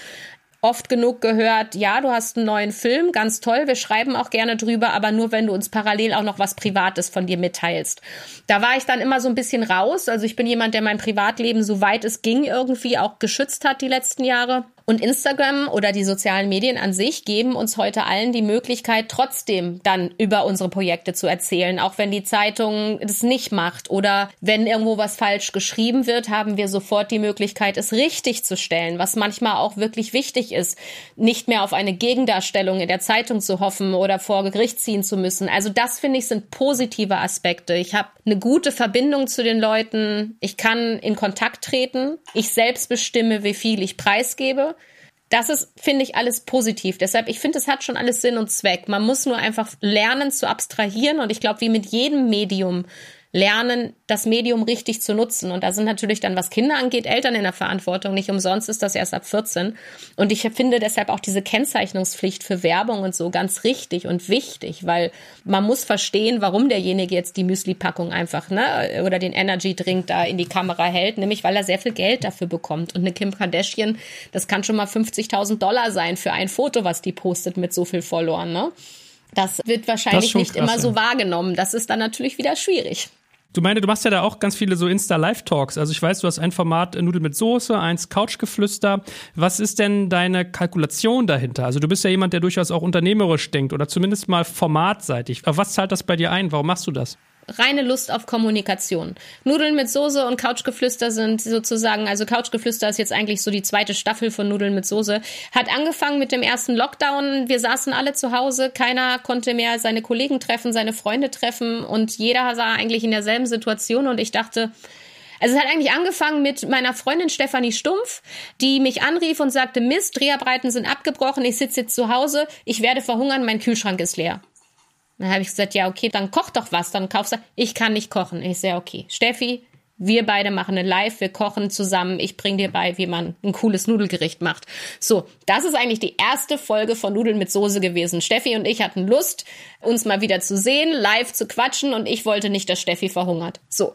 oft genug gehört, ja, du hast einen neuen Film, ganz toll, wir schreiben auch gerne drüber, aber nur wenn du uns parallel auch noch was Privates von dir mitteilst. Da war ich dann immer so ein bisschen raus. Also ich bin jemand, der mein Privatleben, so weit es ging, irgendwie auch geschützt hat die letzten Jahre. Und Instagram oder die sozialen Medien an sich geben uns heute allen die Möglichkeit, trotzdem dann über unsere Projekte zu erzählen, auch wenn die Zeitung das nicht macht oder wenn irgendwo was falsch geschrieben wird, haben wir sofort die Möglichkeit, es richtig zu stellen, was manchmal auch wirklich wichtig ist, nicht mehr auf eine Gegendarstellung in der Zeitung zu hoffen oder vor Gericht ziehen zu müssen. Also das finde ich sind positive Aspekte. Ich habe eine gute Verbindung zu den Leuten, ich kann in Kontakt treten, ich selbst bestimme, wie viel ich preisgebe das ist, finde ich, alles positiv. Deshalb, ich finde, es hat schon alles Sinn und Zweck. Man muss nur einfach lernen zu abstrahieren. Und ich glaube, wie mit jedem Medium lernen, das Medium richtig zu nutzen. Und da sind natürlich dann, was Kinder angeht, Eltern in der Verantwortung. Nicht umsonst ist das erst ab 14. Und ich finde deshalb auch diese Kennzeichnungspflicht für Werbung und so ganz richtig und wichtig, weil man muss verstehen, warum derjenige jetzt die Müsli-Packung einfach, ne, oder den Energy-Drink da in die Kamera hält, nämlich weil er sehr viel Geld dafür bekommt. Und eine Kim Kardashian, das kann schon mal 50.000 Dollar sein für ein Foto, was die postet mit so viel Verloren, ne? Das wird wahrscheinlich das nicht krass, immer so wahrgenommen. Das ist dann natürlich wieder schwierig. Du meine, du machst ja da auch ganz viele so Insta-Live-Talks. Also ich weiß, du hast ein Format äh, Nudel mit Soße, eins Couchgeflüster. Was ist denn deine Kalkulation dahinter? Also du bist ja jemand, der durchaus auch unternehmerisch denkt oder zumindest mal formatseitig. Auf was zahlt das bei dir ein? Warum machst du das? Reine Lust auf Kommunikation. Nudeln mit Soße und Couchgeflüster sind sozusagen, also Couchgeflüster ist jetzt eigentlich so die zweite Staffel von Nudeln mit Soße. Hat angefangen mit dem ersten Lockdown. Wir saßen alle zu Hause, keiner konnte mehr seine Kollegen treffen, seine Freunde treffen und jeder sah eigentlich in derselben Situation und ich dachte, also es hat eigentlich angefangen mit meiner Freundin Stefanie Stumpf, die mich anrief und sagte, Mist, Dreharbeiten sind abgebrochen, ich sitze jetzt zu Hause, ich werde verhungern, mein Kühlschrank ist leer. Dann habe ich gesagt, ja, okay, dann koch doch was, dann kaufst du. Ich kann nicht kochen. Ich sage, okay, Steffi, wir beide machen eine Live, wir kochen zusammen. Ich bringe dir bei, wie man ein cooles Nudelgericht macht. So, das ist eigentlich die erste Folge von Nudeln mit Soße gewesen. Steffi und ich hatten Lust, uns mal wieder zu sehen, live zu quatschen und ich wollte nicht, dass Steffi verhungert. So.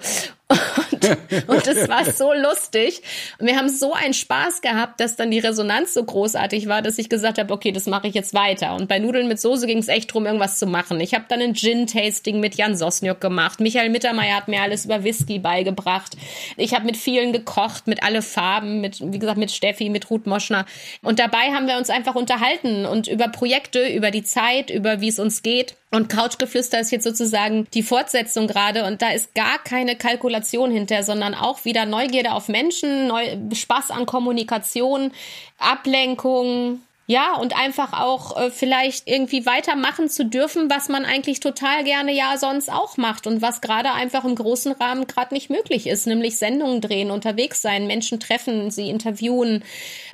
Und, und es war so lustig. Und wir haben so einen Spaß gehabt, dass dann die Resonanz so großartig war, dass ich gesagt habe, okay, das mache ich jetzt weiter. Und bei Nudeln mit Soße ging es echt drum, irgendwas zu machen. Ich habe dann ein Gin-Tasting mit Jan Sosniok gemacht. Michael Mittermeier hat mir alles über Whisky beigebracht. Ich habe mit vielen gekocht, mit alle Farben, mit, wie gesagt, mit Steffi, mit Ruth Moschner. Und dabei haben wir uns einfach unterhalten und über Projekte, über die Zeit, über wie es uns geht. Und Couchgeflüster ist jetzt sozusagen die Fortsetzung gerade. Und da ist gar keine Kalkulation hinter, sondern auch wieder Neugierde auf Menschen, Neu Spaß an Kommunikation, Ablenkung, ja, und einfach auch äh, vielleicht irgendwie weitermachen zu dürfen, was man eigentlich total gerne ja sonst auch macht und was gerade einfach im großen Rahmen gerade nicht möglich ist, nämlich Sendungen drehen, unterwegs sein, Menschen treffen, sie interviewen.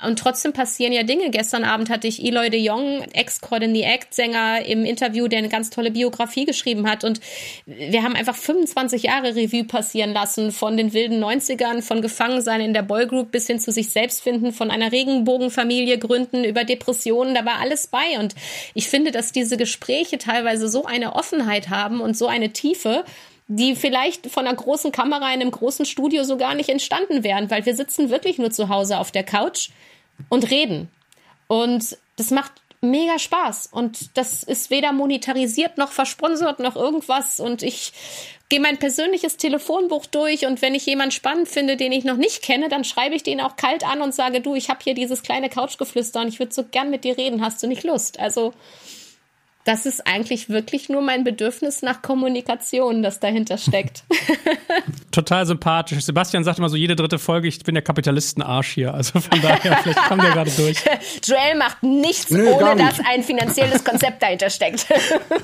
Und trotzdem passieren ja Dinge. Gestern Abend hatte ich Eloy de Jong, Ex-Caught in the Act Sänger, im Interview, der eine ganz tolle Biografie geschrieben hat. Und wir haben einfach 25 Jahre Revue passieren lassen, von den wilden 90ern, von Gefangensein in der Boygroup bis hin zu sich selbst finden, von einer Regenbogenfamilie gründen, über Depressionen Depressionen, da war alles bei. Und ich finde, dass diese Gespräche teilweise so eine Offenheit haben und so eine Tiefe, die vielleicht von einer großen Kamera in einem großen Studio so gar nicht entstanden wären, weil wir sitzen wirklich nur zu Hause auf der Couch und reden. Und das macht mega Spaß. Und das ist weder monetarisiert noch versponsert noch irgendwas. Und ich gehe mein persönliches Telefonbuch durch und wenn ich jemanden spannend finde, den ich noch nicht kenne, dann schreibe ich den auch kalt an und sage, du, ich habe hier dieses kleine Couchgeflüster und ich würde so gern mit dir reden, hast du nicht Lust? Also das ist eigentlich wirklich nur mein Bedürfnis nach Kommunikation, das dahinter steckt. *laughs* Total sympathisch. Sebastian sagt immer so jede dritte Folge, ich bin der Kapitalistenarsch hier. Also von daher, *laughs* vielleicht kommt er gerade durch. Joel macht nichts, nee, ohne dass ein finanzielles Konzept dahinter steckt.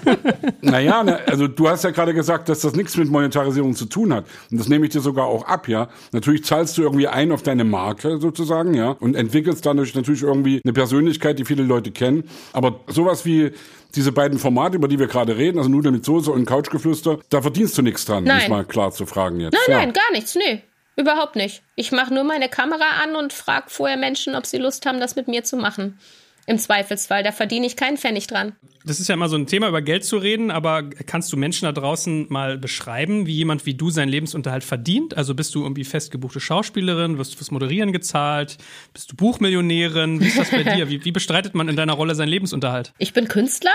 *laughs* naja, ne, also du hast ja gerade gesagt, dass das nichts mit Monetarisierung zu tun hat. Und das nehme ich dir sogar auch ab, ja. Natürlich zahlst du irgendwie ein auf deine Marke sozusagen, ja. Und entwickelst dadurch natürlich irgendwie eine Persönlichkeit, die viele Leute kennen. Aber sowas wie diese beiden Formate, über die wir gerade reden, also Nudeln mit Soße und Couchgeflüster, da verdienst du nichts dran, nein. mal klar zu fragen jetzt. Nein, ja. nein, gar nichts, nee. Überhaupt nicht. Ich mache nur meine Kamera an und frage vorher Menschen, ob sie Lust haben, das mit mir zu machen. Im Zweifelsfall, da verdiene ich keinen Pfennig dran. Das ist ja immer so ein Thema, über Geld zu reden, aber kannst du Menschen da draußen mal beschreiben, wie jemand wie du seinen Lebensunterhalt verdient? Also bist du irgendwie festgebuchte Schauspielerin, wirst du fürs Moderieren gezahlt, bist du Buchmillionärin? Wie ist das bei *laughs* dir? Wie, wie bestreitet man in deiner Rolle seinen Lebensunterhalt? Ich bin Künstler.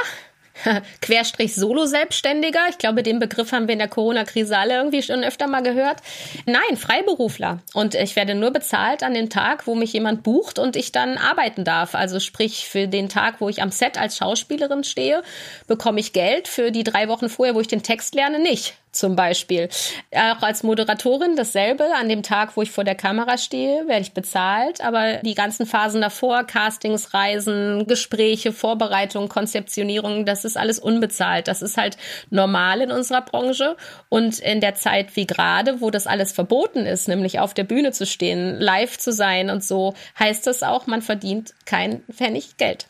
*laughs* Querstrich Solo-Selbstständiger. Ich glaube, den Begriff haben wir in der Corona-Krise alle irgendwie schon öfter mal gehört. Nein, Freiberufler. Und ich werde nur bezahlt an dem Tag, wo mich jemand bucht und ich dann arbeiten darf. Also sprich, für den Tag, wo ich am Set als Schauspielerin stehe, bekomme ich Geld. Für die drei Wochen vorher, wo ich den Text lerne, nicht zum Beispiel. Auch als Moderatorin dasselbe. An dem Tag, wo ich vor der Kamera stehe, werde ich bezahlt. Aber die ganzen Phasen davor, Castings, Reisen, Gespräche, Vorbereitung, Konzeptionierung, das ist alles unbezahlt. Das ist halt normal in unserer Branche. Und in der Zeit wie gerade, wo das alles verboten ist, nämlich auf der Bühne zu stehen, live zu sein und so, heißt das auch, man verdient kein Pfennig Geld.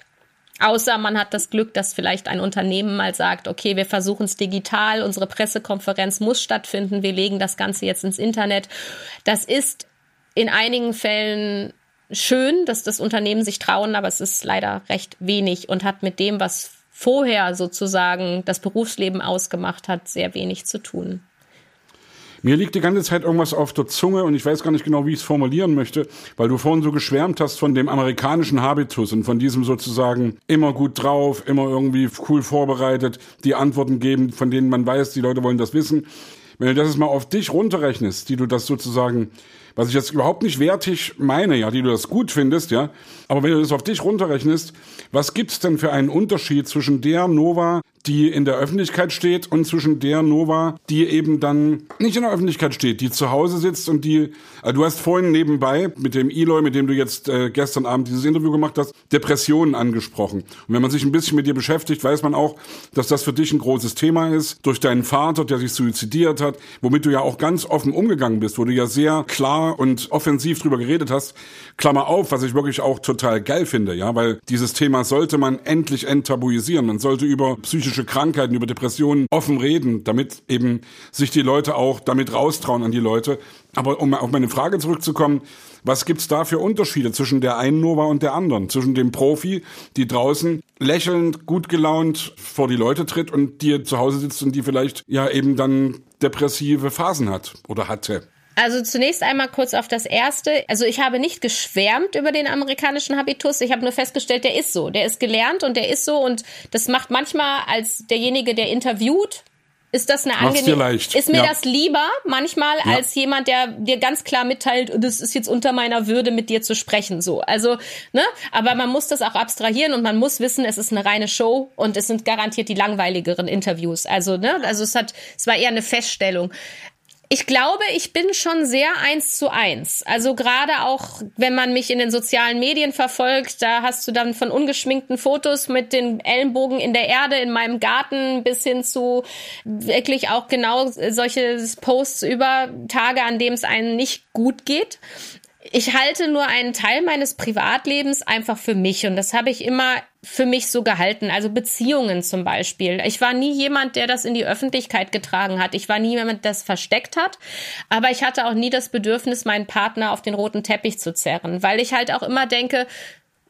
Außer man hat das Glück, dass vielleicht ein Unternehmen mal sagt, okay, wir versuchen es digital, unsere Pressekonferenz muss stattfinden, wir legen das Ganze jetzt ins Internet. Das ist in einigen Fällen schön, dass das Unternehmen sich trauen, aber es ist leider recht wenig und hat mit dem, was vorher sozusagen das Berufsleben ausgemacht hat, sehr wenig zu tun. Mir liegt die ganze Zeit irgendwas auf der Zunge und ich weiß gar nicht genau, wie ich es formulieren möchte, weil du vorhin so geschwärmt hast von dem amerikanischen Habitus und von diesem sozusagen immer gut drauf, immer irgendwie cool vorbereitet, die Antworten geben, von denen man weiß, die Leute wollen das wissen. Wenn du das jetzt mal auf dich runterrechnest, die du das sozusagen was ich jetzt überhaupt nicht wertig meine, ja, die du das gut findest, ja, aber wenn du das auf dich runterrechnest, was gibt's denn für einen Unterschied zwischen der Nova, die in der Öffentlichkeit steht und zwischen der Nova, die eben dann nicht in der Öffentlichkeit steht, die zu Hause sitzt und die, also du hast vorhin nebenbei mit dem Eloy, mit dem du jetzt äh, gestern Abend dieses Interview gemacht hast, Depressionen angesprochen. Und wenn man sich ein bisschen mit dir beschäftigt, weiß man auch, dass das für dich ein großes Thema ist. Durch deinen Vater, der sich suizidiert hat, womit du ja auch ganz offen umgegangen bist, wo du ja sehr klar und offensiv drüber geredet hast. Klammer auf, was ich wirklich auch total geil finde, ja, weil dieses Thema sollte man endlich enttabuisieren. Man sollte über psychische Krankheiten, über Depressionen offen reden, damit eben sich die Leute auch damit raustrauen an die Leute. Aber um auf meine Frage zurückzukommen, was gibt's da für Unterschiede zwischen der einen Nova und der anderen? Zwischen dem Profi, die draußen lächelnd, gut gelaunt vor die Leute tritt und die zu Hause sitzt und die vielleicht ja eben dann depressive Phasen hat oder hatte. Also zunächst einmal kurz auf das erste. Also ich habe nicht geschwärmt über den amerikanischen Habitus. Ich habe nur festgestellt, der ist so. Der ist gelernt und der ist so. Und das macht manchmal als derjenige, der interviewt, ist das eine angenehme, ist mir ja. das lieber manchmal ja. als jemand, der dir ganz klar mitteilt, das ist jetzt unter meiner Würde, mit dir zu sprechen, so. Also, ne? Aber man muss das auch abstrahieren und man muss wissen, es ist eine reine Show und es sind garantiert die langweiligeren Interviews. Also, ne? Also es hat, es war eher eine Feststellung. Ich glaube, ich bin schon sehr eins zu eins. Also gerade auch, wenn man mich in den sozialen Medien verfolgt, da hast du dann von ungeschminkten Fotos mit den Ellenbogen in der Erde in meinem Garten bis hin zu wirklich auch genau solche Posts über Tage, an denen es einem nicht gut geht ich halte nur einen Teil meines Privatlebens einfach für mich und das habe ich immer für mich so gehalten. Also Beziehungen zum Beispiel. Ich war nie jemand, der das in die Öffentlichkeit getragen hat. Ich war nie jemand, der das versteckt hat. Aber ich hatte auch nie das Bedürfnis, meinen Partner auf den roten Teppich zu zerren, weil ich halt auch immer denke,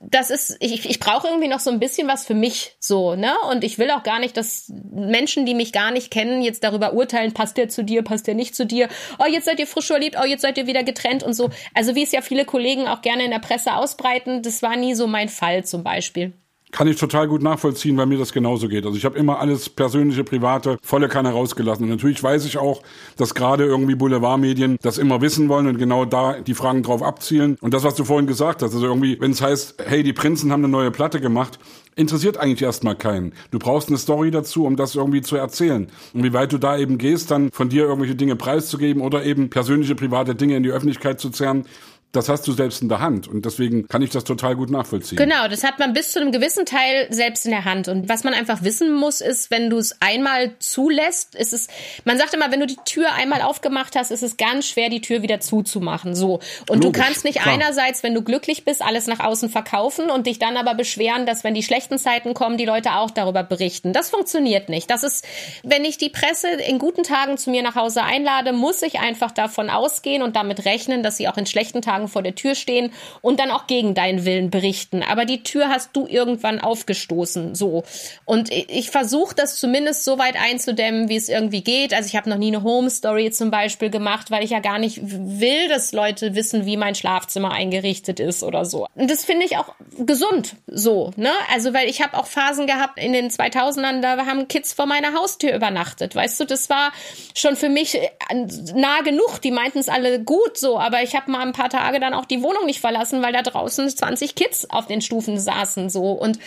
das ist, ich, ich brauche irgendwie noch so ein bisschen was für mich so, ne? Und ich will auch gar nicht, dass Menschen, die mich gar nicht kennen, jetzt darüber urteilen, passt der zu dir, passt der nicht zu dir, oh, jetzt seid ihr frisch verliebt, oh, jetzt seid ihr wieder getrennt und so. Also wie es ja viele Kollegen auch gerne in der Presse ausbreiten, das war nie so mein Fall zum Beispiel. Kann ich total gut nachvollziehen, weil mir das genauso geht. Also ich habe immer alles persönliche, private, volle Kanne rausgelassen. Und natürlich weiß ich auch, dass gerade irgendwie Boulevardmedien das immer wissen wollen und genau da die Fragen drauf abzielen. Und das, was du vorhin gesagt hast, also irgendwie, wenn es heißt, hey, die Prinzen haben eine neue Platte gemacht, interessiert eigentlich erstmal keinen. Du brauchst eine Story dazu, um das irgendwie zu erzählen. Und wie weit du da eben gehst, dann von dir irgendwelche Dinge preiszugeben oder eben persönliche, private Dinge in die Öffentlichkeit zu zerren, das hast du selbst in der Hand. Und deswegen kann ich das total gut nachvollziehen. Genau, das hat man bis zu einem gewissen Teil selbst in der Hand. Und was man einfach wissen muss, ist, wenn du es einmal zulässt, ist es, man sagt immer, wenn du die Tür einmal aufgemacht hast, ist es ganz schwer, die Tür wieder zuzumachen. So. Und Logisch, du kannst nicht klar. einerseits, wenn du glücklich bist, alles nach außen verkaufen und dich dann aber beschweren, dass wenn die schlechten Zeiten kommen, die Leute auch darüber berichten. Das funktioniert nicht. Das ist, wenn ich die Presse in guten Tagen zu mir nach Hause einlade, muss ich einfach davon ausgehen und damit rechnen, dass sie auch in schlechten Tagen Tagen vor der Tür stehen und dann auch gegen deinen Willen berichten. Aber die Tür hast du irgendwann aufgestoßen, so. Und ich versuche das zumindest so weit einzudämmen, wie es irgendwie geht. Also ich habe noch nie eine Home Story zum Beispiel gemacht, weil ich ja gar nicht will, dass Leute wissen, wie mein Schlafzimmer eingerichtet ist oder so. Und das finde ich auch gesund, so, ne? Also weil ich habe auch Phasen gehabt in den 2000ern, da haben Kids vor meiner Haustür übernachtet, weißt du? Das war schon für mich äh, nah genug. Die meinten es alle gut so, aber ich habe mal ein paar Tage Tage dann auch die Wohnung nicht verlassen, weil da draußen 20 Kids auf den Stufen saßen so und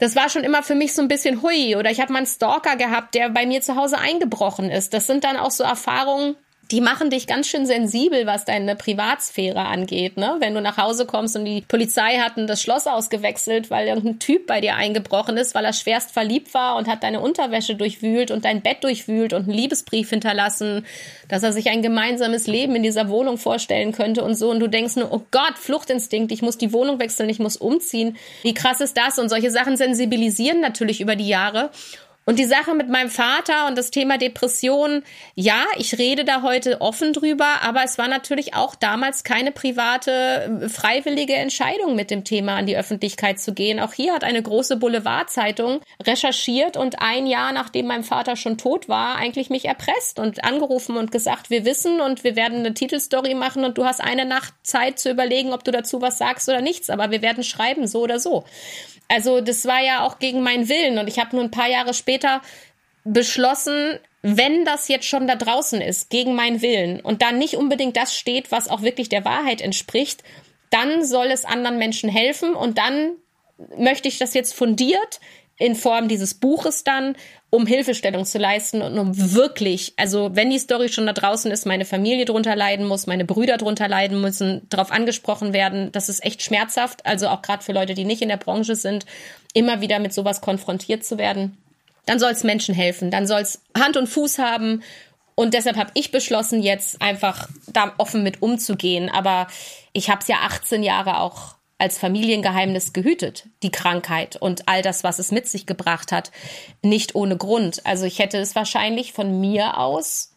das war schon immer für mich so ein bisschen hui. Oder ich habe mal einen Stalker gehabt, der bei mir zu Hause eingebrochen ist. Das sind dann auch so Erfahrungen, die machen dich ganz schön sensibel, was deine Privatsphäre angeht, ne? Wenn du nach Hause kommst und die Polizei hat das Schloss ausgewechselt, weil irgendein Typ bei dir eingebrochen ist, weil er schwerst verliebt war und hat deine Unterwäsche durchwühlt und dein Bett durchwühlt und einen Liebesbrief hinterlassen, dass er sich ein gemeinsames Leben in dieser Wohnung vorstellen könnte und so. Und du denkst nur, oh Gott, Fluchtinstinkt, ich muss die Wohnung wechseln, ich muss umziehen. Wie krass ist das? Und solche Sachen sensibilisieren natürlich über die Jahre. Und die Sache mit meinem Vater und das Thema Depression, ja, ich rede da heute offen drüber, aber es war natürlich auch damals keine private, äh, freiwillige Entscheidung, mit dem Thema an die Öffentlichkeit zu gehen. Auch hier hat eine große Boulevardzeitung recherchiert und ein Jahr nachdem mein Vater schon tot war, eigentlich mich erpresst und angerufen und gesagt, wir wissen und wir werden eine Titelstory machen und du hast eine Nacht Zeit zu überlegen, ob du dazu was sagst oder nichts, aber wir werden schreiben, so oder so. Also das war ja auch gegen meinen Willen und ich habe nur ein paar Jahre später beschlossen, wenn das jetzt schon da draußen ist, gegen meinen Willen und da nicht unbedingt das steht, was auch wirklich der Wahrheit entspricht, dann soll es anderen Menschen helfen und dann möchte ich das jetzt fundiert in Form dieses Buches dann, um Hilfestellung zu leisten und um wirklich, also wenn die Story schon da draußen ist, meine Familie drunter leiden muss, meine Brüder drunter leiden müssen, darauf angesprochen werden, das ist echt schmerzhaft, also auch gerade für Leute, die nicht in der Branche sind, immer wieder mit sowas konfrontiert zu werden. Dann soll es Menschen helfen, dann soll es Hand und Fuß haben und deshalb habe ich beschlossen, jetzt einfach da offen mit umzugehen. Aber ich habe es ja 18 Jahre auch als Familiengeheimnis gehütet, die Krankheit und all das, was es mit sich gebracht hat, nicht ohne Grund. Also ich hätte es wahrscheinlich von mir aus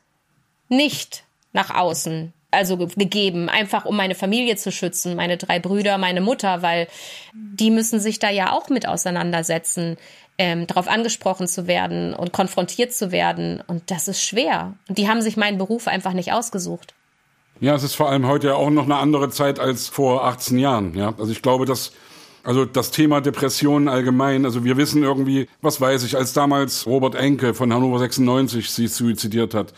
nicht nach außen also gegeben, einfach um meine Familie zu schützen, meine drei Brüder, meine Mutter, weil die müssen sich da ja auch mit auseinandersetzen, ähm, darauf angesprochen zu werden und konfrontiert zu werden. Und das ist schwer. Und die haben sich meinen Beruf einfach nicht ausgesucht. Ja, es ist vor allem heute ja auch noch eine andere Zeit als vor 18 Jahren. Ja, also ich glaube, dass also das Thema Depressionen allgemein, also wir wissen irgendwie, was weiß ich, als damals Robert Enke von Hannover 96 sie suizidiert hat,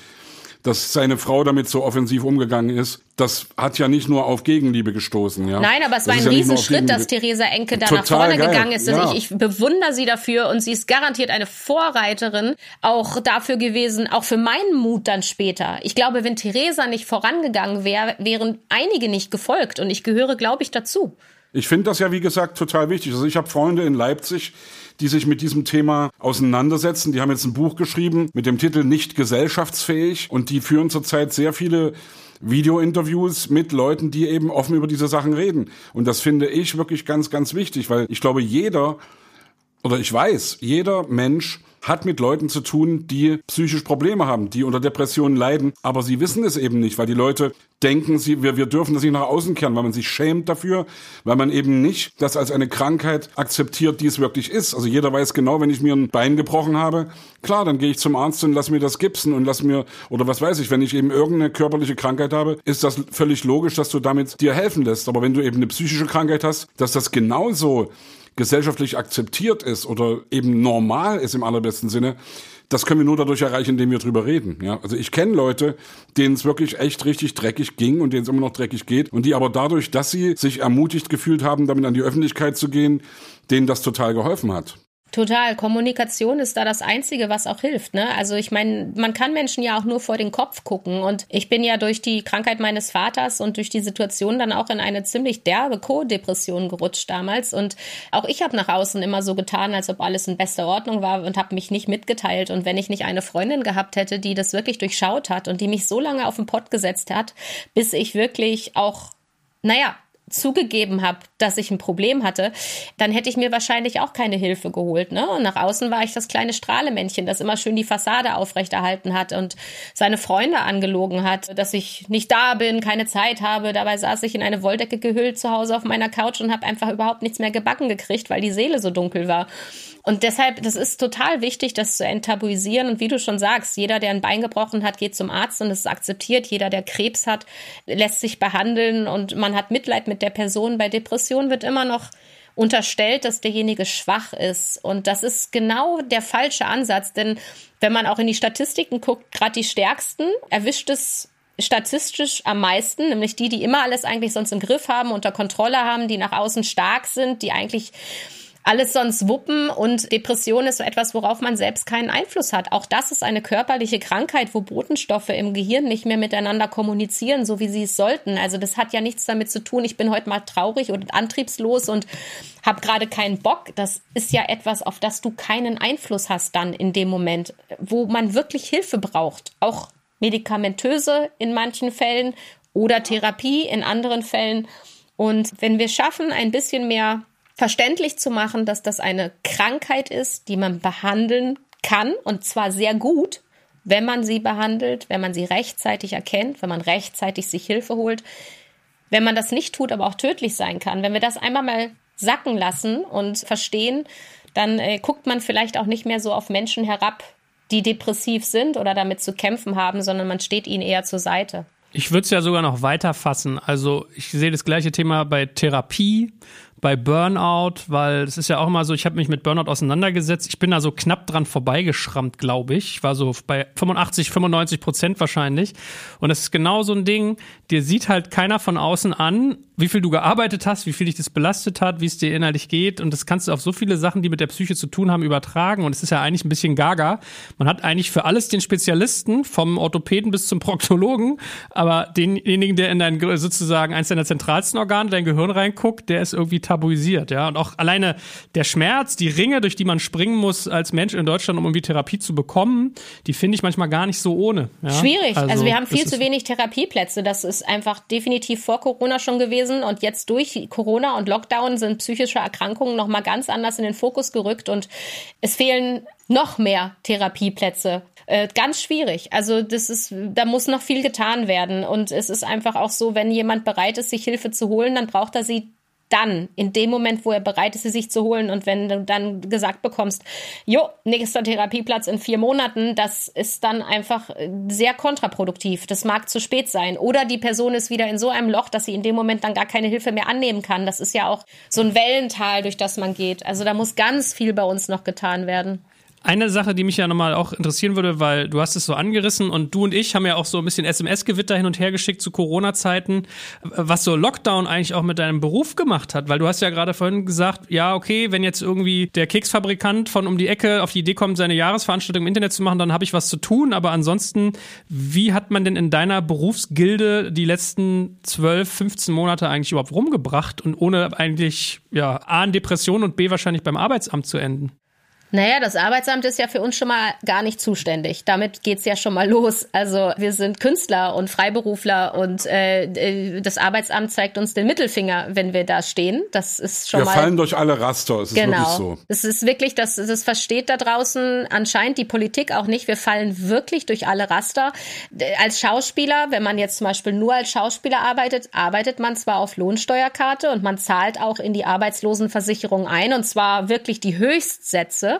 dass seine Frau damit so offensiv umgegangen ist, das hat ja nicht nur auf Gegenliebe gestoßen. Ja? Nein, aber es war ein ja Riesenschritt, dass Theresa Enke da Total nach vorne geil. gegangen ist. Ja. Ich, ich bewundere sie dafür und sie ist garantiert eine Vorreiterin auch dafür gewesen, auch für meinen Mut dann später. Ich glaube, wenn Theresa nicht vorangegangen wäre, wären einige nicht gefolgt und ich gehöre, glaube ich, dazu. Ich finde das ja, wie gesagt, total wichtig. Also ich habe Freunde in Leipzig, die sich mit diesem Thema auseinandersetzen. Die haben jetzt ein Buch geschrieben mit dem Titel Nicht gesellschaftsfähig und die führen zurzeit sehr viele Video-Interviews mit Leuten, die eben offen über diese Sachen reden. Und das finde ich wirklich ganz, ganz wichtig, weil ich glaube, jeder, oder ich weiß, jeder Mensch hat mit Leuten zu tun, die psychisch Probleme haben, die unter Depressionen leiden, aber sie wissen es eben nicht, weil die Leute denken, sie, wir, wir dürfen das nicht nach außen kehren, weil man sich schämt dafür, weil man eben nicht das als eine Krankheit akzeptiert, die es wirklich ist. Also jeder weiß genau, wenn ich mir ein Bein gebrochen habe, klar, dann gehe ich zum Arzt und lass mir das gipsen und lass mir, oder was weiß ich, wenn ich eben irgendeine körperliche Krankheit habe, ist das völlig logisch, dass du damit dir helfen lässt. Aber wenn du eben eine psychische Krankheit hast, dass das genauso gesellschaftlich akzeptiert ist oder eben normal ist im allerbesten Sinne, das können wir nur dadurch erreichen, indem wir drüber reden. Ja, also ich kenne Leute, denen es wirklich echt richtig dreckig ging und denen es immer noch dreckig geht und die aber dadurch, dass sie sich ermutigt gefühlt haben, damit an die Öffentlichkeit zu gehen, denen das total geholfen hat. Total. Kommunikation ist da das Einzige, was auch hilft. Ne? Also ich meine, man kann Menschen ja auch nur vor den Kopf gucken. Und ich bin ja durch die Krankheit meines Vaters und durch die Situation dann auch in eine ziemlich derbe Co-Depression gerutscht damals. Und auch ich habe nach außen immer so getan, als ob alles in bester Ordnung war und habe mich nicht mitgeteilt. Und wenn ich nicht eine Freundin gehabt hätte, die das wirklich durchschaut hat und die mich so lange auf den Pott gesetzt hat, bis ich wirklich auch naja, zugegeben habe, dass ich ein Problem hatte, dann hätte ich mir wahrscheinlich auch keine Hilfe geholt. Ne? Und nach außen war ich das kleine Strahlemännchen, das immer schön die Fassade aufrechterhalten hat und seine Freunde angelogen hat, dass ich nicht da bin, keine Zeit habe. Dabei saß ich in eine Wolldecke gehüllt zu Hause auf meiner Couch und habe einfach überhaupt nichts mehr gebacken gekriegt, weil die Seele so dunkel war. Und deshalb, das ist total wichtig, das zu enttabuisieren. Und wie du schon sagst, jeder, der ein Bein gebrochen hat, geht zum Arzt und es ist akzeptiert. Jeder, der Krebs hat, lässt sich behandeln und man hat Mitleid mit der Person. Bei Depressionen wird immer noch unterstellt, dass derjenige schwach ist. Und das ist genau der falsche Ansatz, denn wenn man auch in die Statistiken guckt, gerade die stärksten erwischt es statistisch am meisten, nämlich die, die immer alles eigentlich sonst im Griff haben, unter Kontrolle haben, die nach außen stark sind, die eigentlich alles sonst wuppen und Depression ist so etwas, worauf man selbst keinen Einfluss hat. Auch das ist eine körperliche Krankheit, wo Botenstoffe im Gehirn nicht mehr miteinander kommunizieren, so wie sie es sollten. Also das hat ja nichts damit zu tun, ich bin heute mal traurig und antriebslos und habe gerade keinen Bock. Das ist ja etwas, auf das du keinen Einfluss hast dann in dem Moment, wo man wirklich Hilfe braucht. Auch medikamentöse in manchen Fällen oder Therapie in anderen Fällen. Und wenn wir schaffen, ein bisschen mehr verständlich zu machen, dass das eine Krankheit ist, die man behandeln kann und zwar sehr gut, wenn man sie behandelt, wenn man sie rechtzeitig erkennt, wenn man rechtzeitig sich Hilfe holt. Wenn man das nicht tut, aber auch tödlich sein kann. Wenn wir das einmal mal sacken lassen und verstehen, dann äh, guckt man vielleicht auch nicht mehr so auf Menschen herab, die depressiv sind oder damit zu kämpfen haben, sondern man steht ihnen eher zur Seite. Ich würde es ja sogar noch weiter fassen. Also ich sehe das gleiche Thema bei Therapie, bei Burnout, weil es ist ja auch immer so, ich habe mich mit Burnout auseinandergesetzt. Ich bin da so knapp dran vorbeigeschrammt, glaube ich. Ich war so bei 85, 95 Prozent wahrscheinlich. Und das ist genau so ein Ding, dir sieht halt keiner von außen an, wie viel du gearbeitet hast, wie viel dich das belastet hat, wie es dir innerlich geht. Und das kannst du auf so viele Sachen, die mit der Psyche zu tun haben, übertragen. Und es ist ja eigentlich ein bisschen gaga. Man hat eigentlich für alles den Spezialisten, vom Orthopäden bis zum Proktologen. Aber denjenigen, der in dein, sozusagen eins deiner zentralsten Organe, dein Gehirn reinguckt, der ist irgendwie tabuisiert. Ja, und auch alleine der Schmerz, die Ringe, durch die man springen muss als Mensch in Deutschland, um irgendwie Therapie zu bekommen, die finde ich manchmal gar nicht so ohne. Ja? Schwierig. Also, also wir haben viel zu wenig Therapieplätze. Das ist einfach definitiv vor Corona schon gewesen und jetzt durch Corona und Lockdown sind psychische Erkrankungen noch mal ganz anders in den Fokus gerückt und es fehlen noch mehr Therapieplätze. Äh, ganz schwierig. Also das ist, da muss noch viel getan werden und es ist einfach auch so, wenn jemand bereit ist, sich Hilfe zu holen, dann braucht er sie dann, in dem Moment, wo er bereit ist, sie sich zu holen und wenn du dann gesagt bekommst, jo, nächster Therapieplatz in vier Monaten, das ist dann einfach sehr kontraproduktiv. Das mag zu spät sein. Oder die Person ist wieder in so einem Loch, dass sie in dem Moment dann gar keine Hilfe mehr annehmen kann. Das ist ja auch so ein Wellental, durch das man geht. Also da muss ganz viel bei uns noch getan werden. Eine Sache, die mich ja nochmal auch interessieren würde, weil du hast es so angerissen und du und ich haben ja auch so ein bisschen SMS-Gewitter hin und her geschickt zu Corona-Zeiten, was so Lockdown eigentlich auch mit deinem Beruf gemacht hat, weil du hast ja gerade vorhin gesagt, ja, okay, wenn jetzt irgendwie der Keksfabrikant von um die Ecke auf die Idee kommt, seine Jahresveranstaltung im Internet zu machen, dann habe ich was zu tun, aber ansonsten, wie hat man denn in deiner Berufsgilde die letzten 12, 15 Monate eigentlich überhaupt rumgebracht und ohne eigentlich, ja, A, in Depression und B, wahrscheinlich beim Arbeitsamt zu enden? Naja, das Arbeitsamt ist ja für uns schon mal gar nicht zuständig. Damit geht's ja schon mal los. Also wir sind Künstler und Freiberufler und äh, äh das Arbeitsamt zeigt uns den Mittelfinger, wenn wir da stehen. Das ist schon wir mal. Wir fallen durch alle Raster. Es ist genau. wirklich so. Es ist wirklich, das, das versteht da draußen anscheinend die Politik auch nicht. Wir fallen wirklich durch alle Raster. Als Schauspieler, wenn man jetzt zum Beispiel nur als Schauspieler arbeitet, arbeitet man zwar auf Lohnsteuerkarte und man zahlt auch in die Arbeitslosenversicherung ein und zwar wirklich die Höchstsätze.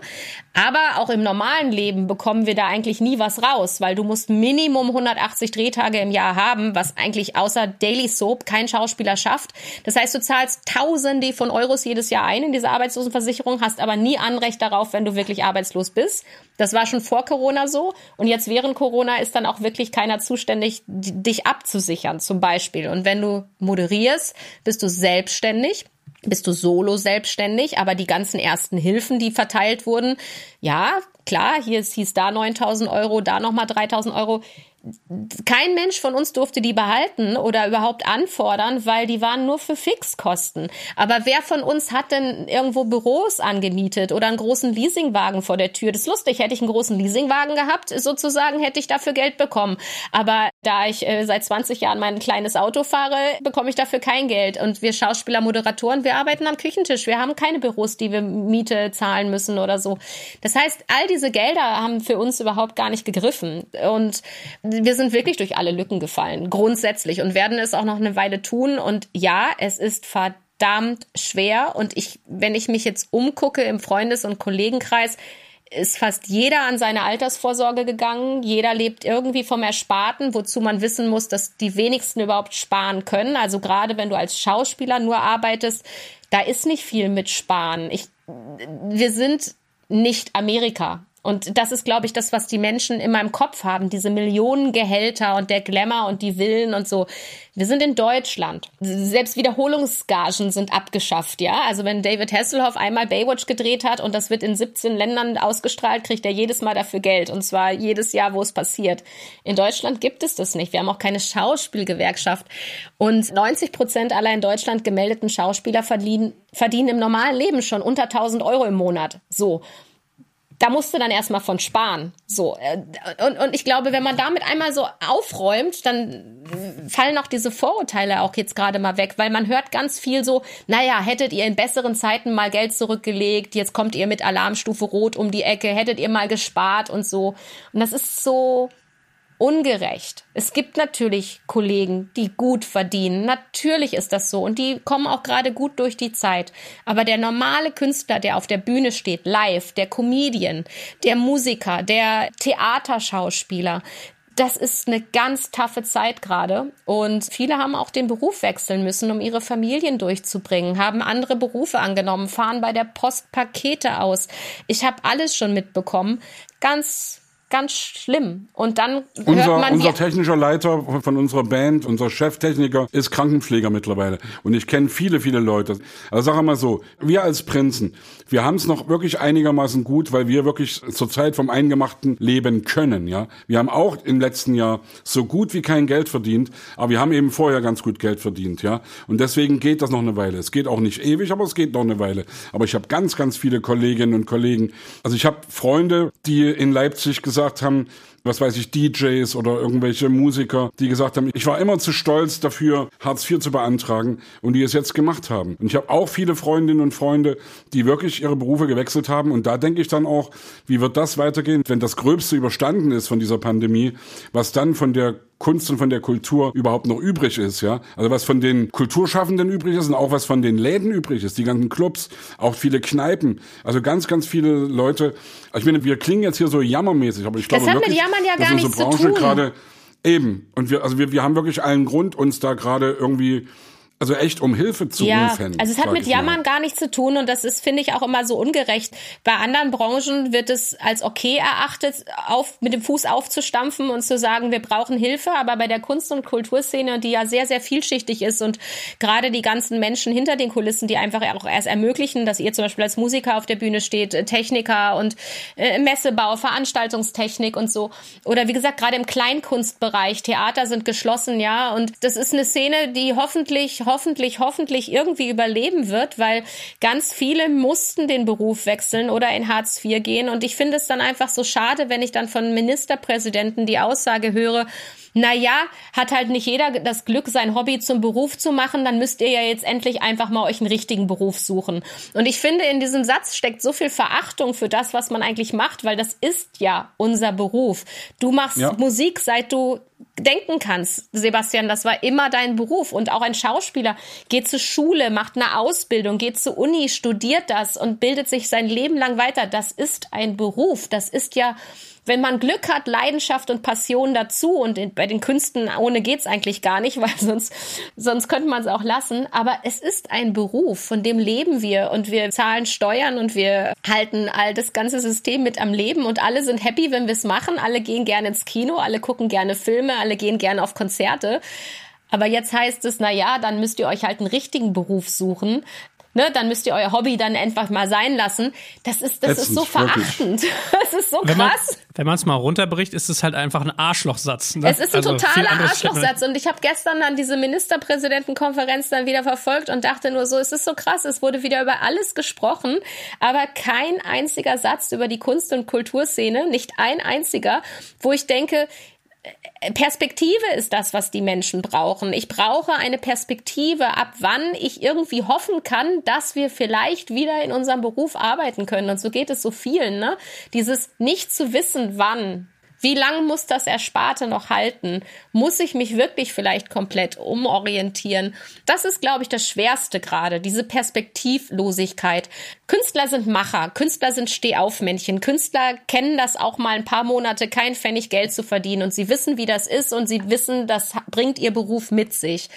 Aber auch im normalen Leben bekommen wir da eigentlich nie was raus, weil du musst Minimum 180 Drehtage im Jahr haben, was eigentlich außer Daily Soap kein Schauspieler schafft. Das heißt, du zahlst Tausende von Euros jedes Jahr ein in diese Arbeitslosenversicherung, hast aber nie Anrecht darauf, wenn du wirklich arbeitslos bist. Das war schon vor Corona so. Und jetzt während Corona ist dann auch wirklich keiner zuständig, dich abzusichern, zum Beispiel. Und wenn du moderierst, bist du selbstständig bist du solo selbstständig, aber die ganzen ersten Hilfen, die verteilt wurden, ja, klar, hier hieß da 9000 Euro, da nochmal 3000 Euro kein Mensch von uns durfte die behalten oder überhaupt anfordern, weil die waren nur für Fixkosten. Aber wer von uns hat denn irgendwo Büros angemietet oder einen großen Leasingwagen vor der Tür? Das ist lustig. Hätte ich einen großen Leasingwagen gehabt, sozusagen, hätte ich dafür Geld bekommen. Aber da ich äh, seit 20 Jahren mein kleines Auto fahre, bekomme ich dafür kein Geld. Und wir Schauspieler, Moderatoren, wir arbeiten am Küchentisch. Wir haben keine Büros, die wir Miete zahlen müssen oder so. Das heißt, all diese Gelder haben für uns überhaupt gar nicht gegriffen. Und wir sind wirklich durch alle Lücken gefallen, grundsätzlich und werden es auch noch eine Weile tun. Und ja, es ist verdammt schwer. Und ich, wenn ich mich jetzt umgucke im Freundes- und Kollegenkreis, ist fast jeder an seine Altersvorsorge gegangen. Jeder lebt irgendwie vom Ersparten, wozu man wissen muss, dass die wenigsten überhaupt sparen können. Also gerade wenn du als Schauspieler nur arbeitest, da ist nicht viel mit Sparen. Ich, wir sind nicht Amerika. Und das ist, glaube ich, das, was die Menschen in meinem Kopf haben, diese Millionengehälter und der Glamour und die Villen und so. Wir sind in Deutschland. Selbst Wiederholungsgagen sind abgeschafft, ja. Also wenn David Hasselhoff einmal Baywatch gedreht hat und das wird in 17 Ländern ausgestrahlt, kriegt er jedes Mal dafür Geld. Und zwar jedes Jahr, wo es passiert. In Deutschland gibt es das nicht. Wir haben auch keine Schauspielgewerkschaft. Und 90 Prozent aller in Deutschland gemeldeten Schauspieler verdienen, verdienen im normalen Leben schon unter 1000 Euro im Monat. So da musst du dann erstmal von sparen. So. Äh, und, und ich glaube, wenn man damit einmal so aufräumt, dann fallen auch diese Vorurteile auch jetzt gerade mal weg, weil man hört ganz viel so, naja, hättet ihr in besseren Zeiten mal Geld zurückgelegt, jetzt kommt ihr mit Alarmstufe Rot um die Ecke, hättet ihr mal gespart und so. Und das ist so, ungerecht. Es gibt natürlich Kollegen, die gut verdienen. Natürlich ist das so. Und die kommen auch gerade gut durch die Zeit. Aber der normale Künstler, der auf der Bühne steht, live, der Comedian, der Musiker, der Theaterschauspieler, das ist eine ganz taffe Zeit gerade. Und viele haben auch den Beruf wechseln müssen, um ihre Familien durchzubringen, haben andere Berufe angenommen, fahren bei der Post Pakete aus. Ich habe alles schon mitbekommen. Ganz ganz schlimm. Und dann unser, hört man unser technischer Leiter von unserer Band, unser Cheftechniker, ist Krankenpfleger mittlerweile. Und ich kenne viele, viele Leute. Also sag mal so, wir als Prinzen, wir haben es noch wirklich einigermaßen gut, weil wir wirklich zurzeit vom Eingemachten leben können. Ja, Wir haben auch im letzten Jahr so gut wie kein Geld verdient, aber wir haben eben vorher ganz gut Geld verdient. Ja, Und deswegen geht das noch eine Weile. Es geht auch nicht ewig, aber es geht noch eine Weile. Aber ich habe ganz, ganz viele Kolleginnen und Kollegen. Also ich habe Freunde, die in Leipzig gesagt gesagt haben, was weiß ich, DJs oder irgendwelche Musiker, die gesagt haben, ich war immer zu stolz dafür, Hartz IV zu beantragen und die es jetzt gemacht haben. Und ich habe auch viele Freundinnen und Freunde, die wirklich ihre Berufe gewechselt haben. Und da denke ich dann auch, wie wird das weitergehen, wenn das Gröbste überstanden ist von dieser Pandemie, was dann von der Kunst und von der Kultur überhaupt noch übrig ist, ja. Also was von den Kulturschaffenden übrig ist und auch was von den Läden übrig ist, die ganzen Clubs, auch viele Kneipen, also ganz, ganz viele Leute. Ich meine, wir klingen jetzt hier so jammermäßig, aber ich das glaube hat wirklich, mit Jammern ja gar nichts zu Branche tun. gerade eben und wir, also wir, wir haben wirklich allen Grund, uns da gerade irgendwie also echt um Hilfe zu ja, rufen. also es hat mit ich mal. Jammern gar nichts zu tun und das ist, finde ich, auch immer so ungerecht. Bei anderen Branchen wird es als okay erachtet, auf, mit dem Fuß aufzustampfen und zu sagen, wir brauchen Hilfe, aber bei der Kunst- und Kulturszene, die ja sehr, sehr vielschichtig ist und gerade die ganzen Menschen hinter den Kulissen, die einfach auch erst ermöglichen, dass ihr zum Beispiel als Musiker auf der Bühne steht, äh, Techniker und äh, Messebau, Veranstaltungstechnik und so. Oder wie gesagt, gerade im Kleinkunstbereich, Theater sind geschlossen, ja, und das ist eine Szene, die hoffentlich hoffentlich, hoffentlich irgendwie überleben wird, weil ganz viele mussten den Beruf wechseln oder in Hartz IV gehen. Und ich finde es dann einfach so schade, wenn ich dann von Ministerpräsidenten die Aussage höre, na ja, hat halt nicht jeder das Glück, sein Hobby zum Beruf zu machen, dann müsst ihr ja jetzt endlich einfach mal euch einen richtigen Beruf suchen. Und ich finde, in diesem Satz steckt so viel Verachtung für das, was man eigentlich macht, weil das ist ja unser Beruf. Du machst Ja. Musik, seit du denken kannst, Sebastian, das war immer dein Beruf. Und auch ein Schauspieler geht zur Schule, macht eine Ausbildung, geht zur Uni, studiert das und bildet sich sein Leben lang weiter. Das ist ein Beruf. Das ist ja, wenn man Glück hat, Leidenschaft und Passion dazu. Und in, bei den Künsten ohne geht's eigentlich gar nicht, *laughs* weil sonst, sonst könnte man es auch lassen. Aber es ist ein Beruf, von dem leben wir und wir zahlen Steuern und wir halten all das ganze System mit am Leben und alle sind happy, wenn wir es machen. Alle gehen gerne ins Kino, alle gucken gerne Filme, alle gehen gerne auf Konzerte. Aber jetzt heißt es, na ja, dann müsst ihr euch halt einen richtigen Beruf suchen. Ne, dann müsst ihr euer Hobby dann einfach mal sein lassen. Das ist, das ist so wirklich. verachtend. *laughs* Das ist so krass. wenn man es mal runterbricht, ist es halt einfach ein Arschlochsatz. Ne? Es ist ein Also totaler Arschlochsatz. Und ich habe gestern dann diese Ministerpräsidentenkonferenz dann wieder verfolgt und dachte nur so, es ist so krass, es wurde wieder über alles gesprochen, aber kein einziger Satz über die Kunst- und Kulturszene, nicht ein einziger, wo ich denke, Perspektive ist das, was die Menschen brauchen. Ich brauche eine Perspektive, ab wann ich irgendwie hoffen kann, dass wir vielleicht wieder in unserem Beruf arbeiten können. Und so geht es so vielen, ne? Dieses nicht zu wissen, wann. Wie lange muss das Ersparte noch halten? Muss ich mich wirklich vielleicht komplett umorientieren? Das ist, glaube ich, das Schwerste gerade, diese Perspektivlosigkeit. Künstler sind Macher, Künstler sind Stehaufmännchen, Künstler kennen das auch mal ein paar Monate, kein Pfennig Geld zu verdienen und sie wissen, wie das ist und sie wissen, das bringt ihr Beruf mit sich.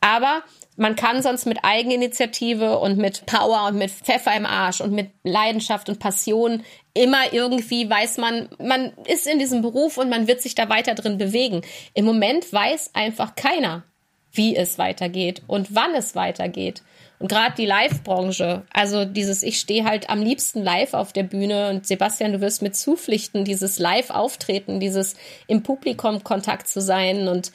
Aber man kann sonst mit Eigeninitiative und mit Power und mit Pfeffer im Arsch und mit Leidenschaft und Passion immer irgendwie weiß man, man ist in diesem Beruf und man wird sich da weiter drin bewegen. Im Moment weiß einfach keiner, wie es weitergeht und wann es weitergeht. Und gerade die Live-Branche, also dieses, ich stehe halt am liebsten live auf der Bühne und Sebastian, du wirst mir zupflichten, dieses Live-Auftreten, dieses im Publikum Kontakt zu sein und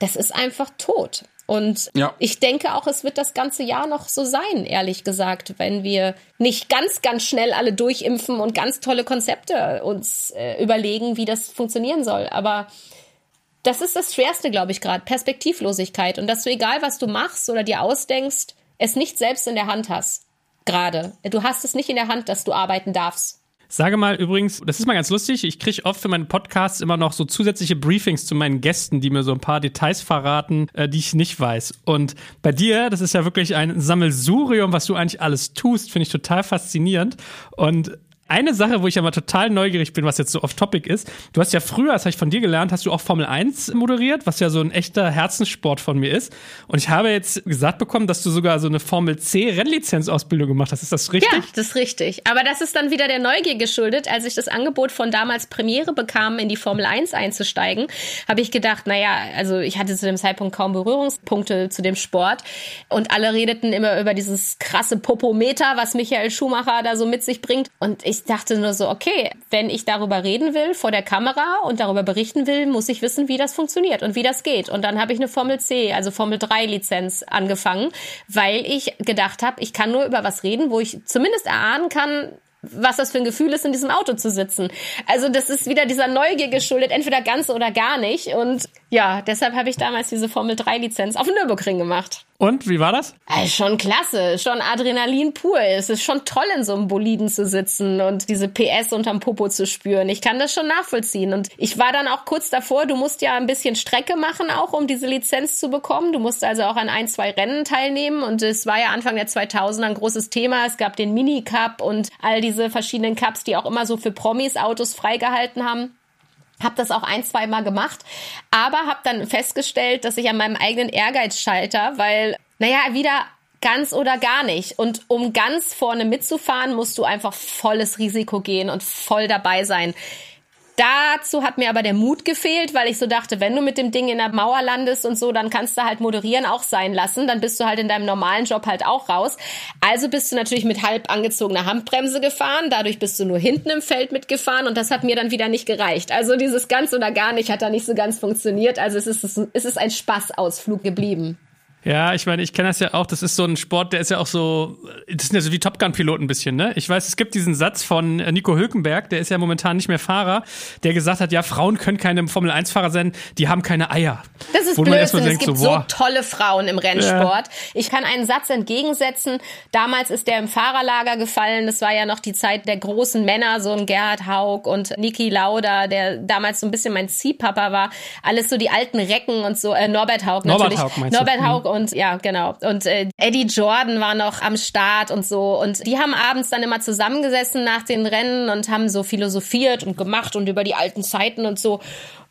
das ist einfach tot. Und Ja. ich denke auch, es wird das ganze Jahr noch so sein, ehrlich gesagt, wenn wir nicht ganz, ganz schnell alle durchimpfen und ganz tolle Konzepte uns äh, überlegen, wie das funktionieren soll. Aber das ist das Schwerste, glaube ich, gerade. Perspektivlosigkeit. Und dass du, egal was du machst oder dir ausdenkst, es nicht selbst in der Hand hast. Gerade. Du hast es nicht in der Hand, dass du arbeiten darfst. Sage mal übrigens, das ist mal ganz lustig, ich kriege oft für meine Podcasts immer noch so zusätzliche Briefings zu meinen Gästen, die mir so ein paar Details verraten, äh, die ich nicht weiß. Und bei dir, das ist ja wirklich ein Sammelsurium, was du eigentlich alles tust, finde ich total faszinierend. Und Eine Sache, wo ich ja mal total neugierig bin, was jetzt so off-topic ist. Du hast ja früher, das habe ich von dir gelernt, hast du auch Formel 1 moderiert, was ja so ein echter Herzenssport von mir ist. Und ich habe jetzt gesagt bekommen, dass du sogar so eine Formel C Rennlizenzausbildung gemacht hast. Ist das richtig? Ja, das ist richtig. Aber das ist dann wieder der Neugier geschuldet. Als ich das Angebot von damals Premiere bekam, in die Formel 1 einzusteigen, habe ich gedacht, naja, also ich hatte zu dem Zeitpunkt kaum Berührungspunkte zu dem Sport. Und alle redeten immer über dieses krasse Popometer, was Michael Schumacher da so mit sich bringt. Und ich ich dachte nur so, okay, wenn ich darüber reden will vor der Kamera und darüber berichten will, muss ich wissen, wie das funktioniert und wie das geht. Und dann habe ich eine Formel C, also Formel 3 Lizenz angefangen, weil ich gedacht habe, ich kann nur über was reden, wo ich zumindest erahnen kann, was das für ein Gefühl ist, in diesem Auto zu sitzen. Also das ist wieder dieser Neugier geschuldet, entweder ganz oder gar nicht. Und ja, deshalb habe ich damals diese Formel 3 Lizenz auf Nürburgring gemacht. Und wie war das? Also schon klasse, schon Adrenalin pur. Es ist schon toll, in so einem Boliden zu sitzen und diese PS unterm Popo zu spüren. Ich kann das schon nachvollziehen. Und ich war dann auch kurz davor, du musst ja ein bisschen Strecke machen, auch um diese Lizenz zu bekommen. Du musst also auch an ein, zwei Rennen teilnehmen. Und es war ja Anfang der 2000er ein großes Thema. Es gab den Mini-Cup und all diese verschiedenen Cups, die auch immer so für Promis Autos freigehalten haben. Hab das auch ein, zwei Mal gemacht, aber habe dann festgestellt, dass ich an meinem eigenen Ehrgeiz scheiter, weil, naja, wieder ganz oder gar nicht. Und um ganz vorne mitzufahren, musst du einfach volles Risiko gehen und voll dabei sein. Dazu hat mir aber der Mut gefehlt, weil ich so dachte, wenn du mit dem Ding in der Mauer landest und so, dann kannst du halt moderieren auch sein lassen. Dann bist du halt in deinem normalen Job halt auch raus. Also bist du natürlich mit halb angezogener Handbremse gefahren. Dadurch bist du nur hinten im Feld mitgefahren und das hat mir dann wieder nicht gereicht. Also dieses ganz oder gar nicht hat da nicht so ganz funktioniert. Also es ist, es ist ein Spaßausflug geblieben. Ja, ich meine, ich kenne das ja auch. Das ist so ein Sport, der ist ja auch so, das sind ja so wie Top Gun-Piloten ein bisschen, ne? Ich weiß, es gibt diesen Satz von äh, Nico Hülkenberg, der ist ja momentan nicht mehr Fahrer, der gesagt hat, ja, Frauen können keine Formel-1-Fahrer sein, die haben keine Eier. Das ist Wo. Denkt, es gibt so, so, tolle Frauen im Rennsport. Ja. Ich kann einen Satz entgegensetzen. Damals ist der im Fahrerlager gefallen. Das war ja noch die Zeit der großen Männer, so ein Gerhard Haug und Niki Lauda, der damals so ein bisschen mein Ziehpapa war. Alles so die alten Recken und so, äh, Norbert Haug natürlich. Norbert Haug, meinst Norbert du? Haug und ja, genau. Und äh, Eddie Jordan war noch am Start und so. Und die haben abends dann immer zusammengesessen nach den Rennen und haben so philosophiert und gemacht und über die alten Zeiten und so.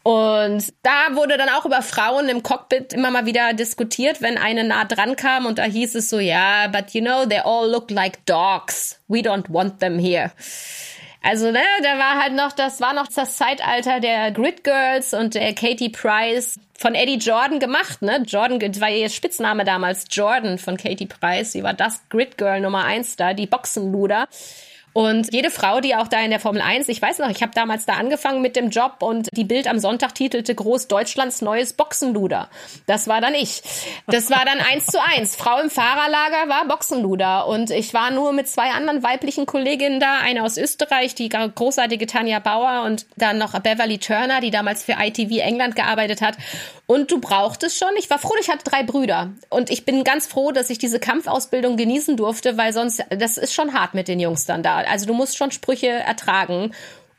Und da wurde dann auch über Frauen im Cockpit immer mal wieder diskutiert, wenn eine nah dran kam und da hieß es so, ja, but you know, they all look like dogs. We don't want them here. Also, ne, da war halt noch, das war noch das Zeitalter der Grid Girls und der Katie Price von Eddie Jordan gemacht, ne? Jordan war ihr Spitzname damals, Jordan von Katie Price. Sie war das Grid Girl Nummer eins da, die Boxenluder. Und jede Frau, die auch da in der Formel 1, ich weiß noch, ich habe damals da angefangen mit dem Job und die Bild am Sonntag titelte Groß Deutschlands neues Boxenluder. Das war dann ich. Das war dann eins zu eins. Frau im Fahrerlager war Boxenluder und ich war nur mit zwei anderen weiblichen Kolleginnen da, eine aus Österreich, die großartige Tanja Bauer und dann noch Beverly Turner, die damals für ITV England gearbeitet hat. Und du brauchtest schon. Ich war froh, ich hatte drei Brüder. Und ich bin ganz froh, dass ich diese Kampfausbildung genießen durfte, weil sonst, das ist schon hart mit den Jungs dann da. Also du musst schon Sprüche ertragen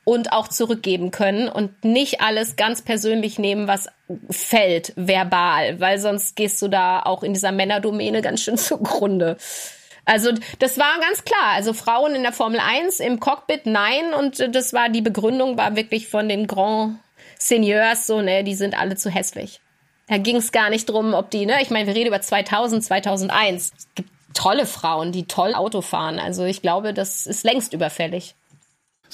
und auch zurückgeben können und nicht alles ganz persönlich nehmen, was fällt verbal, weil sonst gehst du da auch in dieser Männerdomäne ganz schön *laughs* zugrunde. Also das war ganz klar. Also Frauen in der Formel 1 im Cockpit, nein. Und das war die Begründung, war wirklich von den Grand Seniors so, ne, die sind alle zu hässlich. Da ging es gar nicht drum, ob die, ne, ich meine, wir reden über 2000, 2001. Es gibt tolle Frauen, die toll Auto fahren. Also ich glaube, das ist längst überfällig.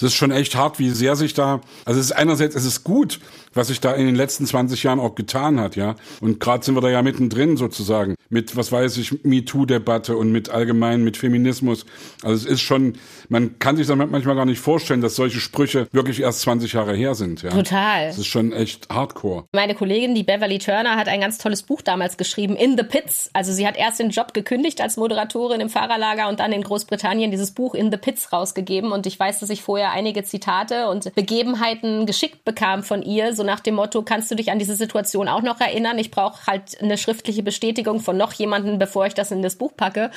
Es ist schon echt hart, wie sehr sich da, also es ist einerseits, es ist gut, was sich da in den letzten 20 Jahren auch getan hat, ja. Und gerade sind wir da ja mittendrin sozusagen mit, was weiß ich, MeToo-Debatte und mit allgemein mit Feminismus. Also es ist schon, man kann sich damit manchmal gar nicht vorstellen, dass solche Sprüche wirklich erst 20 Jahre her sind, ja. Total. Es ist schon echt hardcore. Meine Kollegin, die Beverly Turner, hat ein ganz tolles Buch damals geschrieben, In the Pits. Also sie hat erst den Job gekündigt als Moderatorin im Fahrerlager und dann in Großbritannien dieses Buch In the Pits rausgegeben. Und ich weiß, dass ich vorher einige Zitate und Begebenheiten geschickt bekam von ihr, so nach dem Motto, kannst du dich an diese Situation auch noch erinnern? Ich brauche halt eine schriftliche Bestätigung von noch jemanden, bevor ich das in das Buch packe.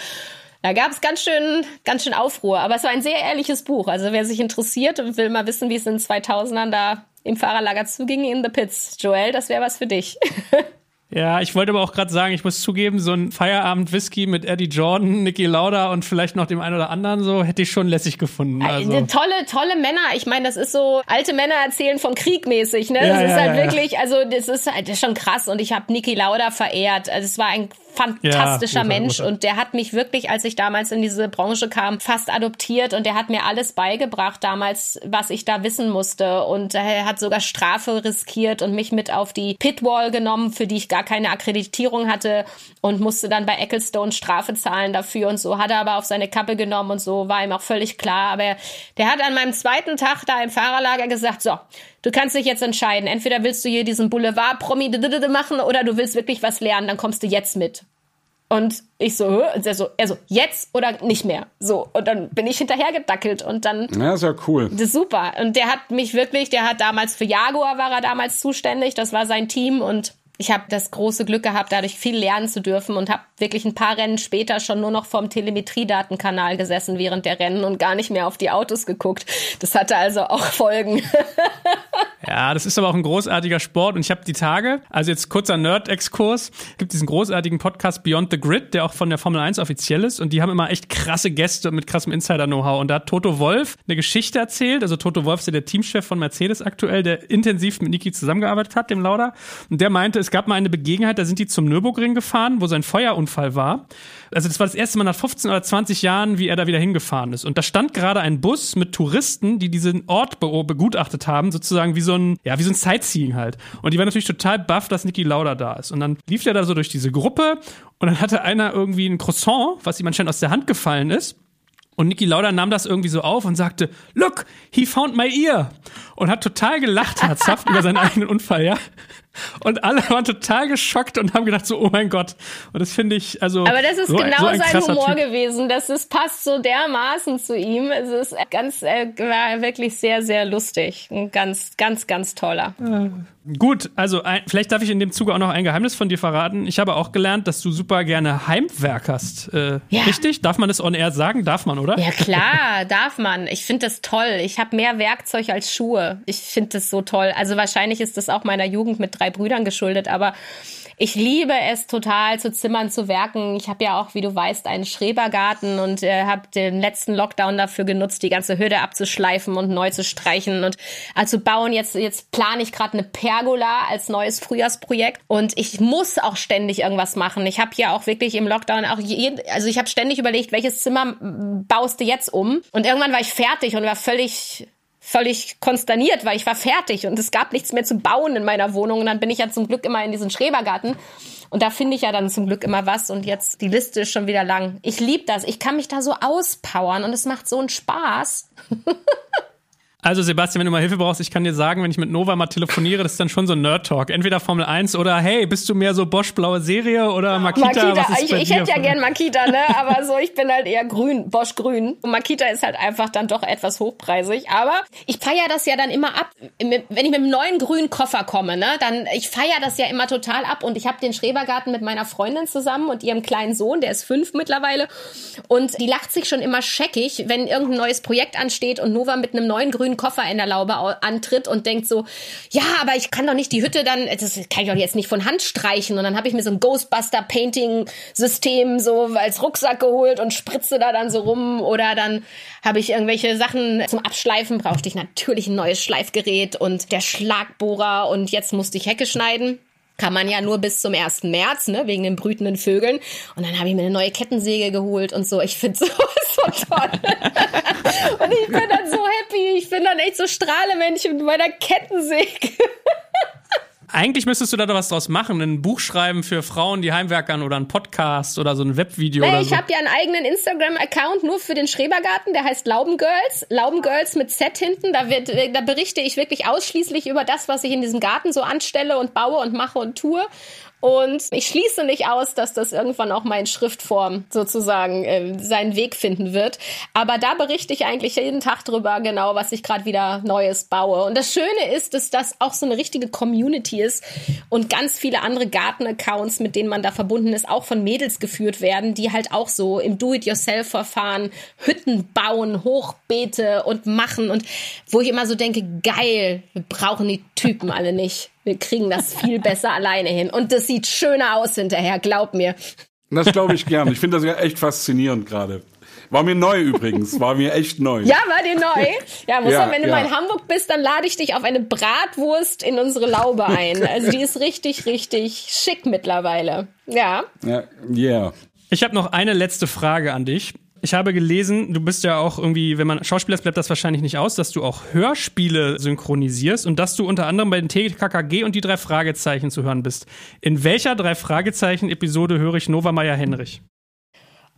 Da gab es ganz schön, ganz schön Aufruhr. Aber es war ein sehr ehrliches Buch. Also wer sich interessiert und will mal wissen, wie es in den 2000ern da im Fahrerlager zuging in The Pits, Joel, das wäre was für dich. *laughs* Ja, ich wollte aber auch gerade sagen, ich muss zugeben, so ein Feierabend-Whisky mit Eddie Jordan, Niki Lauda und vielleicht noch dem einen oder anderen so, hätte ich schon lässig gefunden. Also. Tolle, tolle Männer. Ich meine, das ist so alte Männer erzählen vom Krieg mäßig. Ne? Ja, das ist ja, halt ja, wirklich, also das ist halt das ist schon krass. Und ich habe Niki Lauda verehrt. Also es war ein fantastischer Ja, Mensch und der hat mich wirklich, als ich damals in diese Branche kam, fast adoptiert und der hat mir alles beigebracht damals, was ich da wissen musste und er hat sogar Strafe riskiert und mich mit auf die Pitwall genommen, für die ich gar keine Akkreditierung hatte und musste dann bei Ecclestone Strafe zahlen dafür und so, hat er aber auf seine Kappe genommen und so, war ihm auch völlig klar, aber der hat an meinem zweiten Tag da im Fahrerlager gesagt, so, du kannst dich jetzt entscheiden, entweder willst du hier diesen Boulevard-Promi machen oder du willst wirklich was lernen, dann kommst du jetzt mit. Und ich so, und er so, er so, jetzt oder nicht mehr. So, und dann bin ich hinterhergedackelt und dann Ja, ist ja cool. das ist super. Und der hat mich wirklich, der hat damals für Jaguar war er damals zuständig, das war sein Team und ich habe das große Glück gehabt, dadurch viel lernen zu dürfen und habe wirklich ein paar Rennen später schon nur noch vorm Telemetriedatenkanal gesessen während der Rennen und gar nicht mehr auf die Autos geguckt. Das hatte also auch Folgen. *laughs* Ja, das ist aber auch ein großartiger Sport und ich habe die Tage, also jetzt kurzer Nerd-Exkurs, gibt diesen großartigen Podcast Beyond the Grid, der auch von der Formel 1 offiziell ist und die haben immer echt krasse Gäste mit krassem Insider-Know-how und da hat Toto Wolf eine Geschichte erzählt, also Toto Wolf ist ja der Teamchef von Mercedes aktuell, der intensiv mit Niki zusammengearbeitet hat, dem Lauda und der meinte, es gab mal eine Begegnung, da sind die zum Nürburgring gefahren, wo sein Feuerunfall war. Also das war das erste Mal nach 15 oder 20 Jahren, wie er da wieder hingefahren ist und da stand gerade ein Bus mit Touristen, die diesen Ort be begutachtet haben, sozusagen wie so ein, ja, wie so ein Sightseeing halt. Und die waren natürlich total baff, dass Niki Lauda da ist. Und dann lief der da so durch diese Gruppe und dann hatte einer irgendwie ein Croissant, was ihm anscheinend aus der Hand gefallen ist. Und Niki Lauda nahm das irgendwie so auf und sagte, look, he found my ear. Und hat total gelacht, herzhaft, über seinen eigenen Unfall, ja. Und alle waren total geschockt und haben gedacht so, oh mein Gott. Und das finde ich, also. Aber das ist so, genau so ein sein Humor Typ. gewesen. Das ist, passt so dermaßen zu ihm. Es ist ganz, äh, war wirklich sehr, sehr lustig. Ein ganz, ganz, ganz toller. Gut, also ein, vielleicht darf ich in dem Zuge auch noch ein Geheimnis von dir verraten. Ich habe auch gelernt, dass du super gerne heimwerkerst. Äh, Ja. Richtig? Darf man das on air sagen? Darf man, oder? Ja klar, *laughs* darf man. Ich finde das toll. Ich habe mehr Werkzeug als Schuhe. Ich finde das so toll. Also wahrscheinlich ist das auch meiner Jugend mit drei Brüdern geschuldet, aber ich liebe es total zu zimmern, zu werken. Ich habe ja auch, wie du weißt, einen Schrebergarten und äh, habe den letzten Lockdown dafür genutzt, die ganze Hütte abzuschleifen und neu zu streichen und zu bauen. Jetzt, jetzt plane ich gerade eine Pergola als neues Frühjahrsprojekt und ich muss auch ständig irgendwas machen. Ich habe ja auch wirklich im Lockdown auch jeden, also ich habe ständig überlegt, welches Zimmer baust du jetzt um? Und irgendwann war ich fertig und war völlig völlig konsterniert, weil ich war fertig und es gab nichts mehr zu bauen in meiner Wohnung. Und dann bin ich ja zum Glück immer in diesen Schrebergarten. Und da finde ich ja dann zum Glück immer was. Und jetzt die Liste ist schon wieder lang. Ich liebe das. Ich kann mich da so auspowern und es macht so einen Spaß. *laughs* Also Sebastian, wenn du mal Hilfe brauchst, ich kann dir sagen, wenn ich mit Nova mal telefoniere, das ist dann schon so ein Nerd-Talk. Entweder Formel 1 oder hey, bist du mehr so Bosch-blaue Serie oder Makita? Makita, was ist ich, ich hätte ja gern Makita, ne? *laughs* Aber so, ich bin halt eher grün, Bosch grün. Und Makita ist halt einfach dann doch etwas hochpreisig. Aber ich feiere das ja dann immer ab. Wenn ich mit einem neuen grünen Koffer komme, ne, dann, ich feiere das ja immer total ab. Und ich habe den Schrebergarten mit meiner Freundin zusammen und ihrem kleinen Sohn, der ist fünf mittlerweile. Und die lacht sich schon immer scheckig, wenn irgendein neues Projekt ansteht und Nova mit einem neuen grünen Koffer in der Laube au- antritt und denkt so, ja, aber ich kann doch nicht die Hütte dann, das kann ich doch jetzt nicht von Hand streichen. Und dann habe ich mir so ein Ghostbuster-Painting-System so als Rucksack geholt und spritze da dann so rum. Oder dann habe ich irgendwelche Sachen zum Abschleifen, brauchte ich natürlich ein neues Schleifgerät und der Schlagbohrer und jetzt musste ich Hecke schneiden. Kann man ja nur bis zum 1. März, ne, wegen den brütenden Vögeln. Und dann habe ich mir eine neue Kettensäge geholt und so. Ich finde *laughs* sowas so toll. und ich bin dann so happy. Ich bin dann echt so Strahlemännchen mit meiner Kettensäge. Eigentlich müsstest du da doch was draus machen, ein Buch schreiben für Frauen, die Heimwerkern oder ein Podcast oder so ein Webvideo oder ich so. habe ja einen eigenen Instagram-Account nur für den Schrebergarten, der heißt Laubengirls. Laubengirls mit Z hinten. Da, wird, da berichte ich wirklich ausschließlich über das, was ich in diesem Garten so anstelle und baue und mache und tue. Und ich schließe nicht aus, dass das irgendwann auch mal in Schriftform sozusagen äh, seinen Weg finden wird. Aber da berichte ich eigentlich jeden Tag drüber, genau, was ich gerade wieder Neues baue. Und das Schöne ist, dass das auch so eine richtige Community ist und ganz viele andere Garten-Accounts, mit denen man da verbunden ist, auch von Mädels geführt werden, die halt auch so im Do-it-yourself-Verfahren Hütten bauen, Hochbeete und machen. Und wo ich immer so denke, geil, wir brauchen die Typen alle nicht. Wir kriegen das viel *laughs* besser alleine hin. Und das sieht schöner aus hinterher, glaub mir. Das glaube ich gern. Ich finde das ja echt faszinierend gerade. War mir neu übrigens, war mir echt neu. Ja, war dir neu? Ja, muss ja, wenn du ja. mal in Hamburg bist, dann lade ich dich auf eine Bratwurst in unsere Laube ein. *laughs* Also die ist richtig, richtig schick mittlerweile. Ja. Ja, yeah. Ich habe noch eine letzte Frage an dich. Ich habe gelesen, du bist ja auch irgendwie, wenn man Schauspieler ist, bleibt das wahrscheinlich nicht aus, dass du auch Hörspiele synchronisierst und dass du unter anderem bei den TKKG und die drei Fragezeichen zu hören bist. In welcher drei Fragezeichen Episode höre ich Nova Meyer Henrich?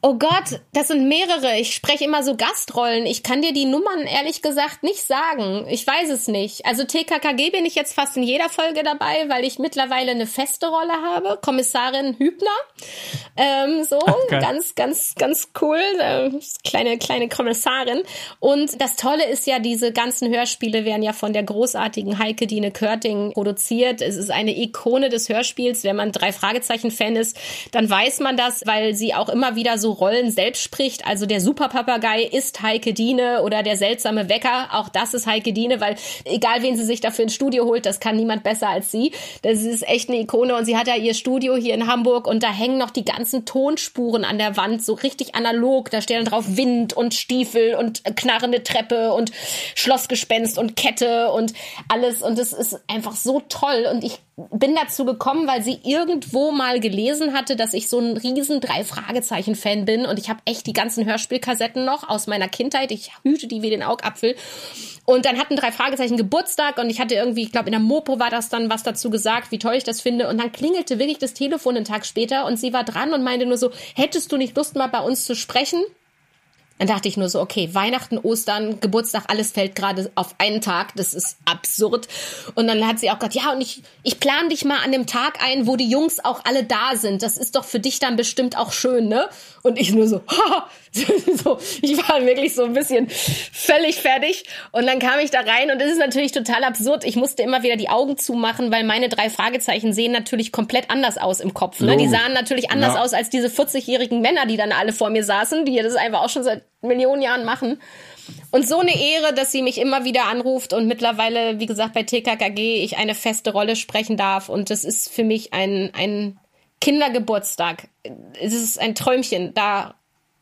Oh Gott, das sind mehrere. Ich spreche immer so Gastrollen. Ich kann dir die Nummern ehrlich gesagt nicht sagen. Ich weiß es nicht. Also TKKG bin ich jetzt fast in jeder Folge dabei, weil ich mittlerweile eine feste Rolle habe. Kommissarin Hübner. Ähm, so, okay. ganz, ganz, ganz cool. Äh, kleine, kleine Kommissarin. Und das Tolle ist ja, diese ganzen Hörspiele werden ja von der großartigen Heike Dine Körting produziert. Es ist eine Ikone des Hörspiels. Wenn man drei Fragezeichen-Fan ist, dann weiß man das, weil sie auch immer wieder so Rollen selbst spricht. Also der Superpapagei ist Heike Diene oder der seltsame Wecker, auch das ist Heike Diene, weil egal wen sie sich dafür ins Studio holt, das kann niemand besser als sie. Das ist echt eine Ikone und sie hat ja ihr Studio hier in Hamburg und da hängen noch die ganzen Tonspuren an der Wand, so richtig analog. Da stehen drauf Wind und Stiefel und knarrende Treppe und Schlossgespenst und Kette und alles und es ist einfach so toll und ich bin dazu gekommen, weil sie irgendwo mal gelesen hatte, dass ich so ein riesen drei Fragezeichen Bin und ich habe echt die ganzen Hörspielkassetten noch aus meiner Kindheit. Ich hüte die wie den Augapfel. Und dann hatten drei Fragezeichen Geburtstag und ich hatte irgendwie, ich glaube in der Mopo war das dann was dazu gesagt, wie toll ich das finde und dann klingelte wirklich das Telefon einen Tag später und sie war dran und meinte nur so, hättest du nicht Lust mal bei uns zu sprechen? Dann dachte ich nur so, okay, Weihnachten, Ostern, Geburtstag, alles fällt gerade auf einen Tag. Das ist absurd. Und dann hat sie auch gesagt, ja, und ich, ich plane dich mal an dem Tag ein, wo die Jungs auch alle da sind. Das ist doch für dich dann bestimmt auch schön, ne? Und ich nur so, *laughs* ha, *laughs* so, ich war wirklich so ein bisschen völlig fertig. Und dann kam ich da rein und es ist natürlich total absurd. Ich musste immer wieder die Augen zumachen, weil meine drei Fragezeichen sehen natürlich komplett anders aus im Kopf. Ne? Die sahen natürlich anders ja. aus als diese 40-jährigen Männer, die dann alle vor mir saßen, die das einfach auch schon seit Millionen Jahren machen. Und so eine Ehre, dass sie mich immer wieder anruft und mittlerweile, wie gesagt, bei TKKG ich eine feste Rolle sprechen darf. Und das ist für mich ein, ein Kindergeburtstag. Es ist ein Träumchen, da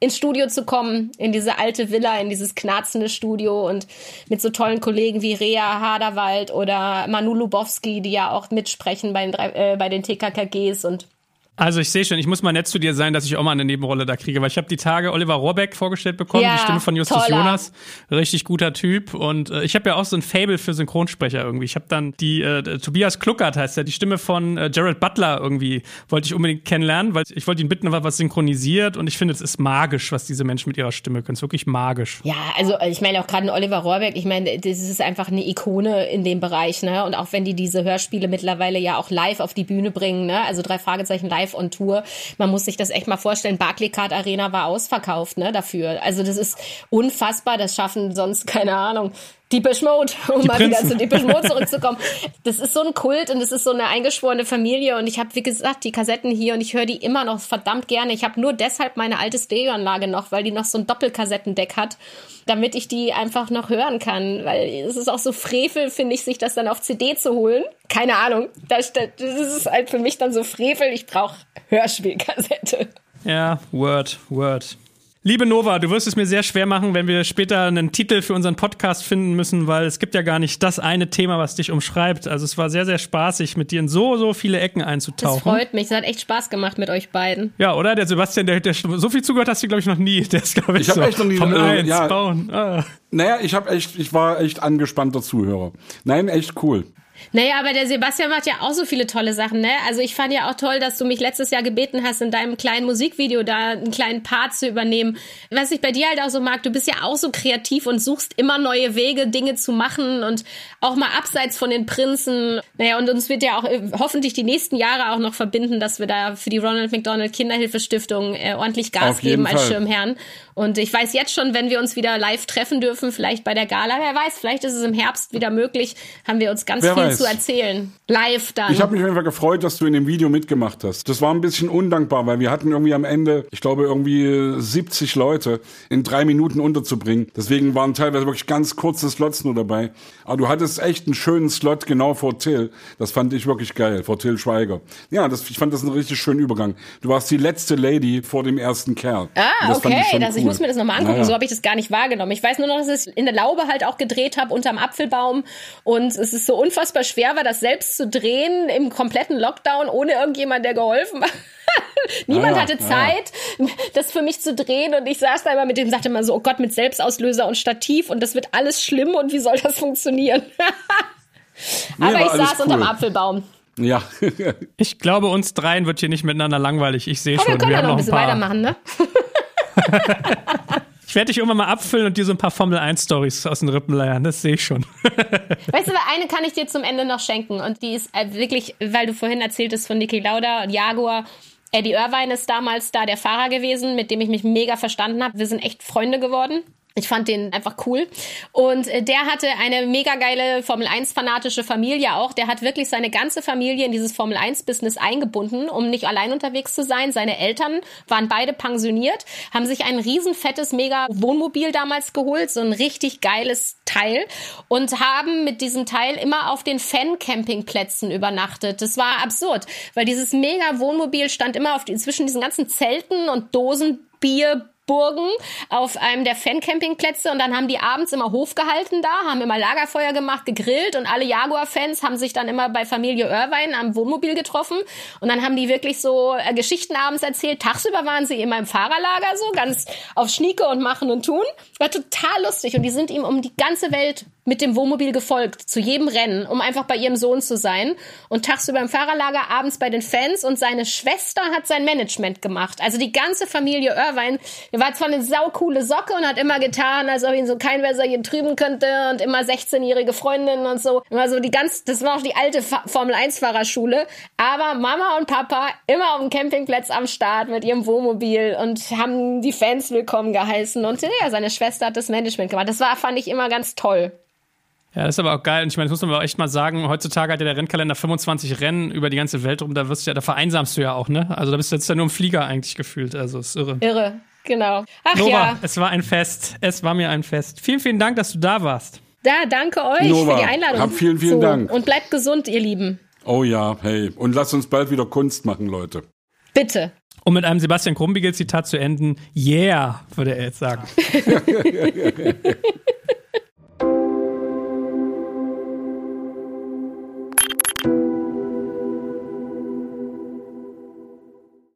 ins Studio zu kommen, in diese alte Villa, in dieses knarzende Studio und mit so tollen Kollegen wie Rea Haderwald oder Manu Lubowski, die ja auch mitsprechen bei den, äh, bei den TKKGs und also ich sehe schon, ich muss mal nett zu dir sein, dass ich auch mal eine Nebenrolle da kriege, weil ich habe die Tage Oliver Rohrbeck vorgestellt bekommen, ja, die Stimme von Justus toller. Jonas, richtig guter Typ und äh, ich habe ja auch so ein Fable für Synchronsprecher irgendwie. Ich habe dann die äh, Tobias Kluckert heißt ja, die Stimme von äh, Jared Butler irgendwie wollte ich unbedingt kennenlernen, weil ich wollte ihn bitten, was synchronisiert und ich finde, es ist magisch, was diese Menschen mit ihrer Stimme können. Es ist wirklich magisch. Ja, also ich meine auch gerade Oliver Rohrbeck, ich meine, das ist einfach eine Ikone in dem Bereich, ne? Und auch wenn die diese Hörspiele mittlerweile ja auch live auf die Bühne bringen, ne? Also drei Fragezeichen live live on Tour. Man muss sich das echt mal vorstellen. Barclaycard Arena war ausverkauft, ne, dafür. Also das ist unfassbar. Das schaffen sonst, *laughs* keine Ahnung, Deepish Mode, um die mal Prinzen. wieder zu Deepish Mode *laughs* zurückzukommen. Das ist so ein Kult und es ist so eine eingeschworene Familie und ich habe, wie gesagt, die Kassetten hier und ich höre die immer noch verdammt gerne. Ich habe nur deshalb meine alte Stereoanlage noch, weil die noch so ein Doppelkassettendeck hat, damit ich die einfach noch hören kann, weil es ist auch so Frevel, finde ich, sich das dann auf CD zu holen. Keine Ahnung, das, das ist halt für mich dann so Frevel, ich brauche Hörspielkassette. Ja, Word, Word. Liebe Nova, du wirst es mir sehr schwer machen, wenn wir später einen Titel für unseren Podcast finden müssen, weil es gibt ja gar nicht das eine Thema, was dich umschreibt. Also es war sehr, sehr spaßig, mit dir in so, so viele Ecken einzutauchen. Das freut mich. Es hat echt Spaß gemacht mit euch beiden. Ja, oder? Der Sebastian, der, der so viel zugehört hast du, glaube ich, noch nie. Der ist, glaube ich, ich so echt noch nie, vom äh, ja, bauen. Ah. Naja, ich habe echt, ich war echt angespannter Zuhörer. Nein, echt cool. Naja, aber der Sebastian macht ja auch so viele tolle Sachen, ne? Also ich fand ja auch toll, dass du mich letztes Jahr gebeten hast, in deinem kleinen Musikvideo da einen kleinen Part zu übernehmen. Was ich bei dir halt auch so mag, du bist ja auch so kreativ und suchst immer neue Wege, Dinge zu machen und auch mal abseits von den Prinzen. Naja, und uns wird ja auch äh, hoffentlich die nächsten Jahre auch noch verbinden, dass wir da für die Ronald McDonald Kinderhilfestiftung äh, ordentlich Gas geben als Schirmherrn. Und ich weiß jetzt schon, wenn wir uns wieder live treffen dürfen, vielleicht bei der Gala, wer weiß, vielleicht ist es im Herbst wieder möglich, haben wir uns ganz wer viel weiß. zu erzählen. Live dann. Ich habe mich einfach gefreut, dass du in dem Video mitgemacht hast. Das war ein bisschen undankbar, weil wir hatten irgendwie am Ende, ich glaube, irgendwie 70 Leute in drei Minuten unterzubringen. Deswegen waren teilweise wirklich ganz kurze Slots nur dabei. Aber du hattest echt einen schönen Slot genau vor Till. Das fand ich wirklich geil, vor Till Schweiger. Ja, das, ich fand das einen richtig schönen Übergang. Du warst die letzte Lady vor dem ersten Kerl. Ah, okay. Ich, das, cool. Ich muss mir das nochmal angucken. Naja. So habe ich das gar nicht wahrgenommen. Ich weiß nur noch, dass ich es in der Laube halt auch gedreht habe, unterm Apfelbaum. Und es ist so unfassbar schwer war, das selbst zu drehen im kompletten Lockdown, ohne irgendjemand, der geholfen hat. *laughs* Niemand ja, hatte Zeit, ja. das für mich zu drehen und ich saß da immer mit dem, sagte immer so, oh Gott, mit Selbstauslöser und Stativ und das wird alles schlimm und wie soll das funktionieren? *laughs* Aber ich saß cool. unterm Apfelbaum. Ja. *laughs* ich glaube, uns dreien wird hier nicht miteinander langweilig. Ich sehe schon. Wir können wir ja noch ein bisschen weitermachen, ne? *laughs* Ich werde dich irgendwann mal abfüllen und dir so ein paar Formel 1 Stories aus den Rippen leiern. Das sehe ich schon. *laughs* weißt du, eine kann ich dir zum Ende noch schenken und die ist äh, wirklich, weil du vorhin erzähltest von Niki Lauda und Jaguar. Eddie Irvine ist damals da der Fahrer gewesen, mit dem ich mich mega verstanden habe. Wir sind echt Freunde geworden. Ich fand den einfach cool. Und äh, der hatte eine mega geile Formel 1 fanatische Familie auch. Der hat wirklich seine ganze Familie in dieses Formel 1 Business eingebunden, um nicht allein unterwegs zu sein. Seine Eltern waren beide pensioniert, haben sich ein riesenfettes mega Wohnmobil damals geholt, so ein richtig geiles Teil und haben mit diesem Teil immer auf den Fan-Campingplätzen übernachtet. Das war absurd, weil dieses mega Wohnmobil stand immer auf die, zwischen diesen ganzen Zelten und Dosen Bier, Burgen auf einem der Fan-Campingplätze und dann haben die abends immer Hof gehalten da, haben immer Lagerfeuer gemacht, gegrillt und alle Jaguar-Fans haben sich dann immer bei Familie Irvine am Wohnmobil getroffen und dann haben die wirklich so äh, Geschichten abends erzählt. Tagsüber waren sie immer im Fahrerlager so, ganz auf Schnieke und machen und tun. War total lustig und die sind ihm um die ganze Welt mit dem Wohnmobil gefolgt, zu jedem Rennen, um einfach bei ihrem Sohn zu sein. Und tagsüber im Fahrerlager, abends bei den Fans und seine Schwester hat sein Management gemacht. Also die ganze Familie Irvine er war zwar eine saukoole Socke und hat immer getan, als ob ihn so kein Wässerchen trüben könnte und immer 16-jährige Freundinnen und so. Immer so die ganz, das war auch die alte Formel 1 Fahrerschule. Aber Mama und Papa immer auf dem Campingplatz am Start mit ihrem Wohnmobil und haben die Fans willkommen geheißen. Und ja, seine Schwester hat das Management gemacht. Das war, fand ich immer ganz toll. Ja, das ist aber auch geil. Und ich meine, das muss man auch echt mal sagen, heutzutage hat ja der Rennkalender 25 Rennen über die ganze Welt rum, da wirst du ja, da vereinsamst du ja auch, ne? Also da bist du jetzt ja nur im Flieger eigentlich gefühlt. Also ist irre. Irre. Genau. Ach Nova, ja. Es war ein Fest. Es war mir ein Fest. Vielen, vielen Dank, dass du da warst. Ja, danke euch Nova, für die Einladung. Hab vielen, vielen so. Dank. Und bleibt gesund, ihr Lieben. Oh ja, hey. Und lasst uns bald wieder Kunst machen, Leute. Bitte. Um mit einem Sebastian Krumbigel-Zitat zu enden, yeah, würde er jetzt sagen. *laughs*